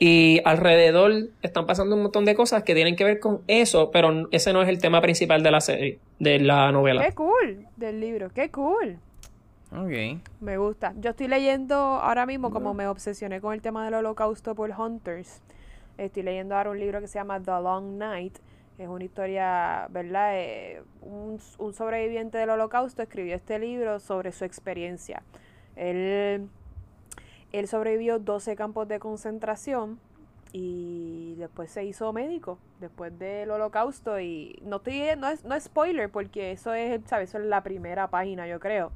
Y alrededor están pasando un montón de cosas que tienen que ver con eso, pero ese no es el tema principal de la serie, de la novela. Qué cool del libro, qué cool. Ok. Me gusta. Yo estoy leyendo ahora mismo, como me obsesioné con el tema del holocausto por Hunters, estoy leyendo ahora un libro que se llama The Long Night. Es una historia, ¿verdad? Eh, un, un sobreviviente del holocausto escribió este libro sobre su experiencia. Él, él sobrevivió 12 campos de concentración y después se hizo médico después del holocausto y no estoy no es, no es spoiler porque eso es sabes eso es la primera página yo creo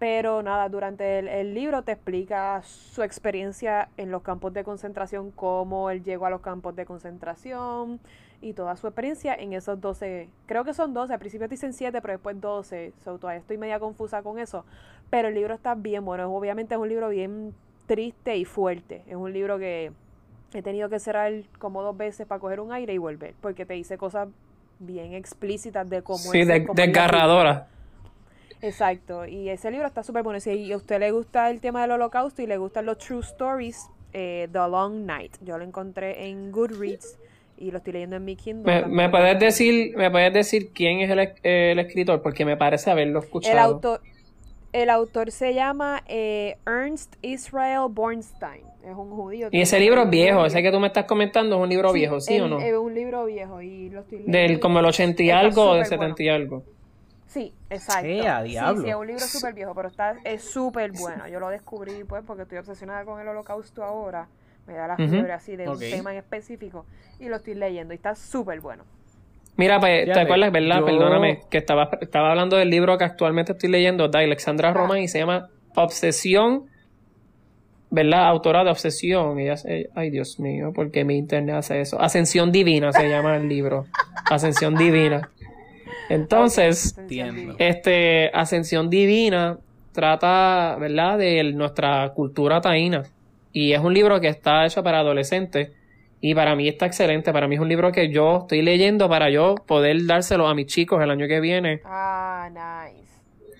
pero nada, durante el, el libro te explica su experiencia en los campos de concentración, cómo él llegó a los campos de concentración y toda su experiencia en esos 12, creo que son 12, al principio dicen 7, pero después 12, so, todavía estoy media confusa con eso, pero el libro está bien bueno, obviamente es un libro bien triste y fuerte, es un libro que he tenido que cerrar como dos veces para coger un aire y volver, porque te dice cosas bien explícitas de cómo Sí, es de- la desgarradora. Exacto, y ese libro está súper bueno. Si a usted le gusta el tema del holocausto y le gustan los true stories, eh, The Long Night, yo lo encontré en Goodreads y lo estoy leyendo en mi Kindle. ¿Me, me puedes decir, me puedes decir quién es el, el escritor? Porque me parece haberlo escuchado. el autor, el autor se llama eh, Ernst Israel Bornstein, es un judío. Y ese libro es viejo, ese que tú me estás comentando es un libro viejo, ¿sí o no? Es un libro viejo y lo estoy leyendo. Del como el 80 y algo o del súper 70 y algo. Sí, exacto. ¡Eh, a Sí, diablo! sí, es un libro súper viejo, pero está, es súper bueno. Yo lo descubrí pues porque estoy obsesionada con el holocausto ahora. Me da la fiebre así de un tema en específico y lo estoy leyendo y está súper bueno. Mira, pues, ¿te acuerdas, verdad? yo- Perdóname, que estaba, estaba hablando del libro que actualmente estoy leyendo de Alexandra Ah. Roman y se llama Obsesión, ¿verdad? Autora de Obsesión. Ella ay, Dios mío, ¿por qué mi internet hace eso? Ascensión Divina se llama el libro. Ascensión Divina. Entonces, este, Ascensión Divina trata, ¿verdad?, de nuestra cultura taína. Y es un libro que está hecho para adolescentes. Y para mí está excelente. Para mí es un libro que yo estoy leyendo para yo poder dárselo a mis chicos el año que viene. Ah, nice.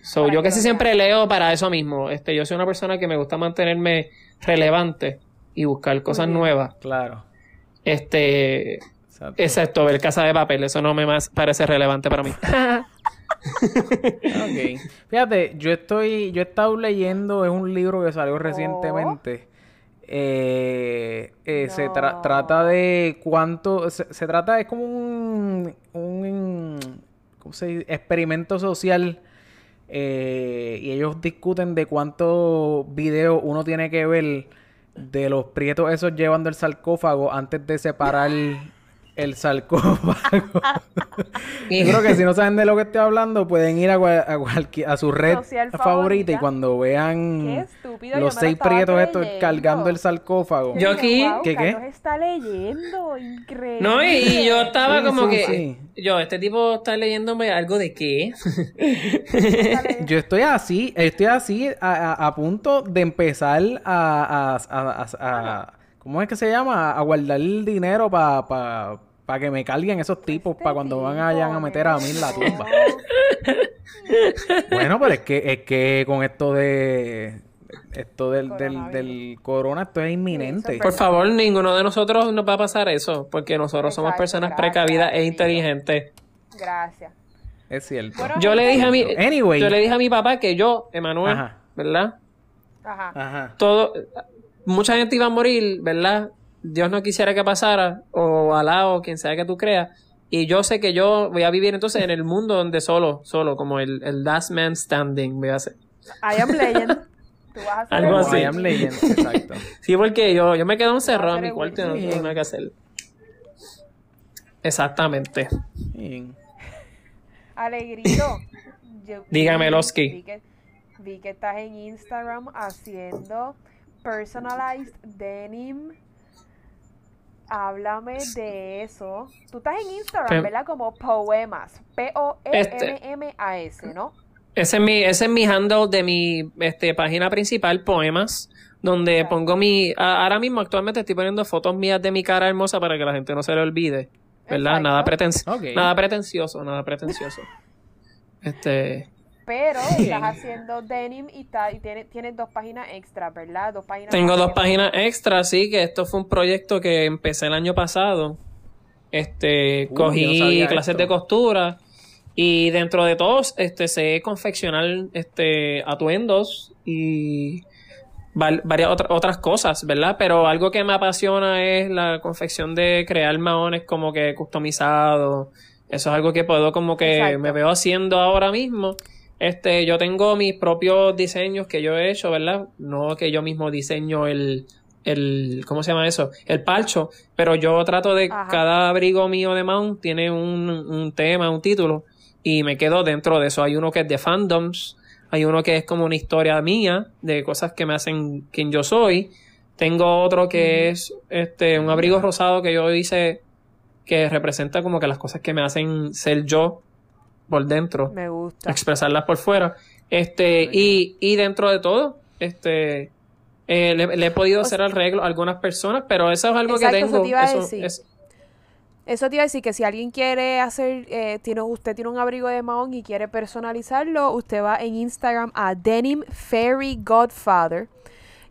So, Para yo que casi siempre leo para eso mismo. Este, yo soy una persona que me gusta mantenerme relevante y buscar cosas nuevas. Claro. Este, Exacto. excepto ver Casa de Papel. Eso no me más parece relevante para mí. Ok. Fíjate, yo estoy, yo he estado leyendo, es un libro que salió recientemente. Eh, eh, Se tra- trata de cuánto, se, se trata, es como un, un ¿cómo se dice? experimento social. eh, y ellos discuten de cuántos videos uno tiene que ver de los prietos esos llevando el sarcófago antes de separar el sarcófago. Yo creo que si no saben de lo que estoy hablando, pueden ir a, cua- a, cualquier- a su red favorita. favorita. y cuando vean los lo seis prietos estos cargando el sarcófago. Yo aquí- Wow, ¿Qué, qué? Está leyendo, increíble. No, y, y yo estaba Sí, como sí, que. sí. Yo, este tipo está leyéndome algo de qué. Yo estoy así, estoy así a, a- a punto de empezar a, a, a- a- a- ¿cómo es que se llama? A guardar el dinero para que me carguen esos tipos para cuando van allá a meter a mí en la tumba. Bueno, pero es que, es que con esto de esto del, del, del corona, esto es inminente. Por favor, ninguno de nosotros nos va a pasar eso, porque nosotros somos personas gracias, precavidas e inteligentes. Gracias. Es cierto. Bueno, Yo le dije a mi, Anyway. yo le dije a mi papá que yo, Emanuel, Ajá. ¿verdad? Ajá. Ajá. Todo, mucha gente iba a morir, ¿verdad? Dios no quisiera que pasara, o Alá o quien sea que tú creas. Y yo sé que yo voy a vivir entonces en el mundo donde solo, solo, como el, el last man standing, voy a hacer. I am legend. Tú vas a hacer Algo así. I am legend, exacto. Sí, porque yo, yo me quedo encerrado en mi cuarto y no tengo nada que hacer. Exactamente. Alegrito. yo- Dígame, Losky. Vi que, vi que estás en Instagram haciendo personalized denim. Háblame de eso. Tú estás en Instagram, Pe- ¿verdad? Como poemas. Este. P-O-E-M-M-A-S, ¿no? Ese es mi, ese es mi handle de mi este, página principal, Poemas, donde pongo mi... a- ahora mismo actualmente estoy poniendo fotos mías de mi cara hermosa para que la gente no se le olvide. ¿Verdad? Exacto. Nada, preten- Ok. nada pretencioso, nada pretencioso. Este... pero estás haciendo denim y, ta- y tiene- tienes dos páginas extra, ¿verdad? Dos páginas Tengo dos páginas extra, sí, que esto fue un proyecto que empecé el año pasado. Este, Uh, no cogí clases esto. de costura y dentro de todos, este, sé confeccionar, este, atuendos y varias otra- otras cosas, ¿verdad? Pero algo que me apasiona es la confección de crear maones como que customizados. Eso es algo que puedo como que Exacto. me veo haciendo ahora mismo. Este, yo tengo mis propios diseños que yo he hecho, ¿verdad? No que yo mismo diseño el, el, ¿cómo se llama eso? El palcho, pero yo trato de, Ajá. cada abrigo mío de mount tiene un, un tema, un título, y me quedo dentro de eso. Hay uno que es de fandoms, hay uno que es como una historia mía, de cosas que me hacen quien yo soy. Tengo otro que es, este, un abrigo rosado que yo hice que representa como que las cosas que me hacen ser yo por dentro Me gusta. expresarlas por fuera. Este, y, y dentro de todo, este, eh, le, le he podido O hacer arreglo a algunas personas, pero eso es algo Exacto, que eso tengo. te iba a eso decir. es- Eso te iba a decir que si alguien quiere hacer, eh, tiene, usted tiene un abrigo de mahón y quiere personalizarlo, usted va en Instagram a Denim Fairy Godfather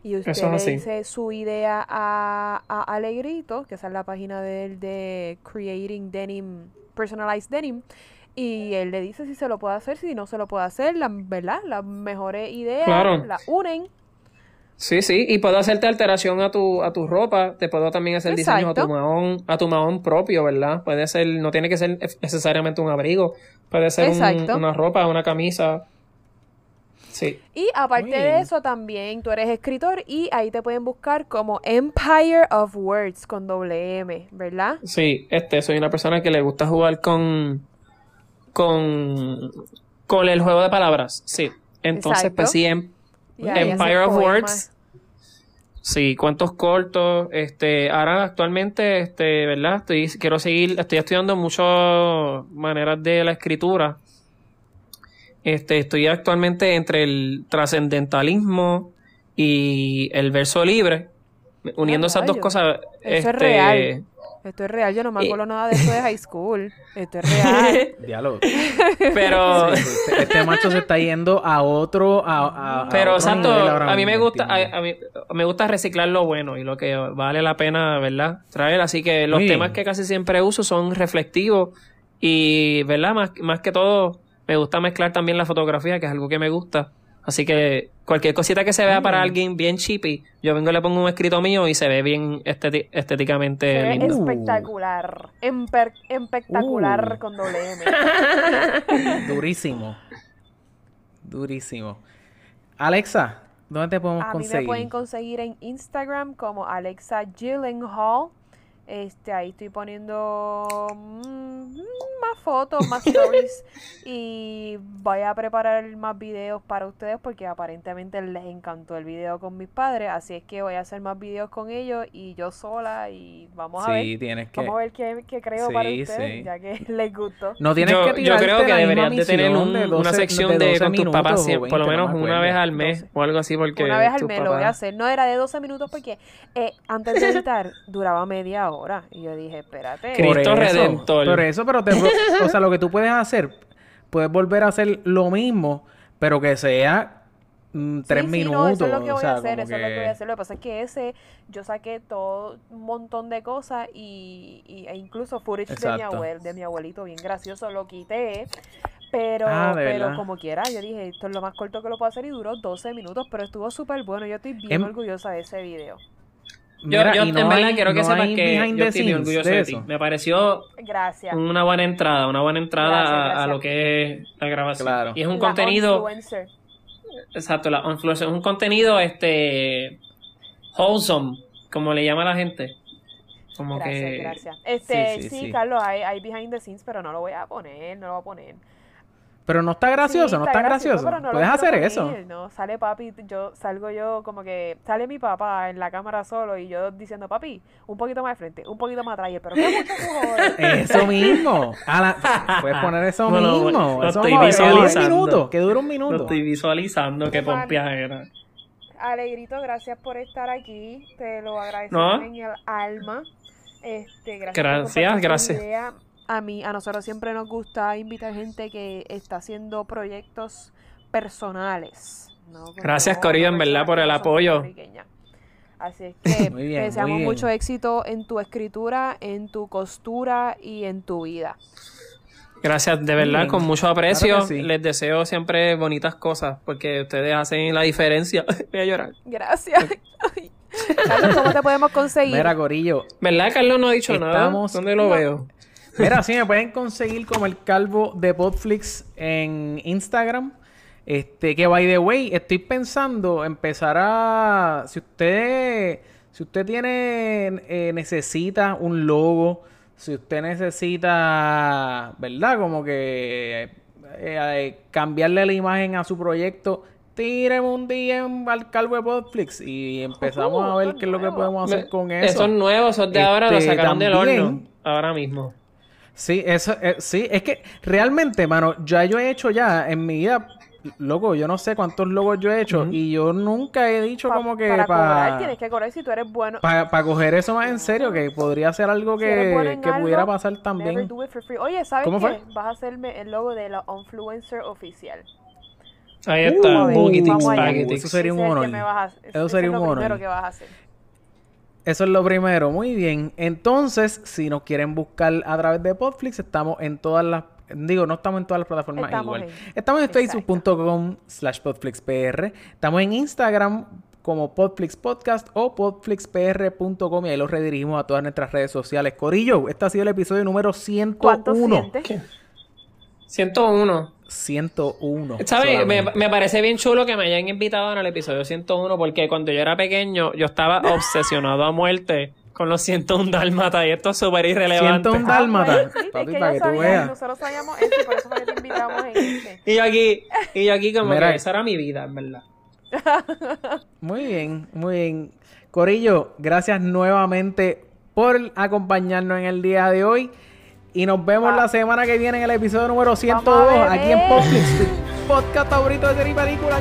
y usted Eso le dice su idea a, a Alegrito, que esa es la página de él de Creating Denim, Personalized Denim, y él le dice si se lo puede hacer, si no se lo puede hacer, la, ¿verdad? Las mejores ideas Claro. las unen. Sí, sí, y puedo hacerte alteración a tu, a tu ropa, te puedo también hacer diseño a tu Exacto. mahón, a tu mahón propio, ¿verdad? Puede ser, no tiene que ser necesariamente un abrigo, puede ser un- Exacto. una ropa, una camisa. Sí. Y aparte de eso, también tú eres escritor y ahí te pueden buscar como Empire of Words con doble M, ¿verdad? Sí, este, soy una persona que le gusta jugar con, con, con el juego de palabras, sí. Entonces, Exacto. pues sí, em- Empire of. Words. Sí, cuentos cortos, este, ahora actualmente, este, ¿verdad? Estoy, quiero seguir, estoy estudiando muchas maneras de la escritura. Este, estoy actualmente entre el trascendentalismo y el verso libre, uniendo esas dos cosas. Eso es este, real. Esto es real, yo no me Y- acuerdo nada de eso de high school. Esto es real. Diálogo. Pero, Sí, este, este macho se está yendo a otro. A, a- a Pero otro nivel ahora a mí me gusta, a, a mí me gusta reciclar lo bueno y lo que vale la pena, ¿verdad? Traer, así que los Muy temas bien. que casi siempre uso son reflectivos y, ¿verdad? Más, más que todo, me gusta mezclar también la fotografía, que es algo que me gusta. Así que cualquier cosita que se vea para alguien bien chippy, yo vengo y le pongo un escrito mío y se ve bien esteti- Se estéticamente ve lindo. espectacular. Emper- espectacular Uh. con doble M. Durísimo. Durísimo. Alexa, ¿dónde te podemos A mí conseguir? me pueden conseguir en Instagram como Alexa Gyllenhaal. Este, ahí estoy poniendo mm, más fotos, más stories y voy a preparar más videos para ustedes porque aparentemente les encantó el video con mis padres, así es que voy a hacer más videos con ellos y yo sola y vamos a Sí, ver, tienes que. vamos a ver qué, qué creo para ustedes, sí. ya que les gustó. No tienes yo, que yo creo que deberías de tener un- de 12 una sección de, 12 con tus papás por lo 20, menos no me una vez al mes 12. o algo así porque Una vez al mes lo voy a hacer. No era de 12 minutos porque eh, antes de editar duraba media hora. Y yo dije, espérate. Cristo Por eso, Redentor. Por eso, pero te, o sea, lo que tú puedes hacer, puedes volver a hacer lo mismo, pero que sea mm, tres Sí, sí, minutos. no, eso es lo que o voy sea, a hacer, eso es lo que voy a hacer. Lo que pasa es que ese, yo saqué todo un montón de cosas y, y- e incluso footage de mi, abuel, de mi abuelito, bien gracioso, lo quité. Pero, Ah, ¿de pero como quiera, yo dije, esto es lo más corto que lo puedo hacer y duró 12 minutos, pero estuvo súper bueno. Yo estoy bien Em- orgullosa de ese video. Yo, Mira, yo y en verdad hay- quiero que no sepas que yo estoy orgulloso de de ti. Me pareció Gracias. una buena entrada, una buena entrada Gracias, a- lo que es la grabación. Claro. Y es un La contenido, influencer. exacto, la influencer, es un contenido este wholesome, como le llama la gente. Como Gracias, que gracias. Este, Sí, sí, sí, sí. Carlos, hay, hay behind the scenes, pero no lo voy a poner, no lo voy a poner. Pero no está gracioso, Sí, no está gracioso. no Puedes hacer eso. No, sale papi, yo salgo yo como que sale mi papá en la cámara solo y yo diciendo, papi, un poquito más de frente, un poquito más atrás, pero qué mucho tú jodes?" Eso mismo. A la- Puedes poner eso mismo. lo eso estoy que un visualizando. minuto. Que dure un lo minuto. estoy visualizando, qué Vale. pompiajera. Alegrito, gracias por estar aquí, te lo agradecemos No. en el alma. Este, gracias, por Gracias, gracias. A mí, a nosotros siempre nos gusta invitar gente que está haciendo proyectos personales. Gracias, Corillo, en verdad, por el apoyo. Así es que Muy bien, te muy deseamos bien. mucho éxito en tu escritura, en tu costura y en tu vida. Gracias, de verdad, con mucho aprecio. Claro que sí. Les deseo siempre bonitas cosas porque ustedes hacen la diferencia. Voy a llorar. Gracias. Carlos, ¿cómo te podemos conseguir? Mira, Corillo. ¿Verdad, Carlos? No ha dicho nada. ¿Dónde lo No. veo? Mira, sí, me pueden conseguir como el calvo de Podflix en Instagram. Este, que by the way, estoy pensando empezar a. Si usted. Si usted tiene. eh, necesita un logo. Si usted necesita. ¿Verdad? Como que. eh, eh, cambiarle la imagen a su proyecto. Tíreme un DM al calvo de Podflix. Y empezamos a ver qué es lo que podemos hacer Me- con eso. Esos nuevos, esos de ahora, los Este, sacaron del también- horno. Ahora mismo. Sí, eso, eh, sí, es que realmente, mano, ya yo he hecho ya en mi vida, loco, yo no sé cuántos logos yo he hecho y yo nunca he dicho Pa- como que para cobrar para tienes que cobrar si tú eres bueno. coger eso más en serio, que podría ser algo Si eres bueno que, que algo, pudiera pasar también. Oye, ¿sabes ¿Cómo qué? fue? Vas a hacerme el logo de la influencer oficial. Ahí está. Uh, allá. paquetix. Eso sería un honor. Eso sería un honor. que vas a hacer. Eso es lo primero, muy bien. Entonces, si nos quieren buscar a través de Podflix, estamos en todas las... Digo, no estamos en todas las plataformas Estamos igual. en- Estamos en facebook.com slash podflixpr. Estamos en Instagram como Podflix Podcast o podflixpr.com y ahí los redirigimos a todas nuestras redes sociales. Corillo, este ha sido el episodio número 101. ¿Cuánto sientes? 101. 101. ¿Sabes? Me, me parece bien chulo que me hayan invitado en el episodio 101 porque cuando yo era pequeño yo estaba obsesionado a muerte con los 101 dálmatas y esto es súper irrelevante. 101 dálmata. Ah, pues, Papi, es que para que tú sabíamos, veas. nosotros sabíamos eso y por eso fue que te invitamos en este. Y yo aquí, y yo aquí como Mira. que esa era mi vida, en verdad. Muy bien, muy bien. Corillo, gracias nuevamente por acompañarnos en el día de hoy. Y nos vemos la semana que viene en el episodio número 102 beber. aquí en Popflix, podcast favorito de serie y películas.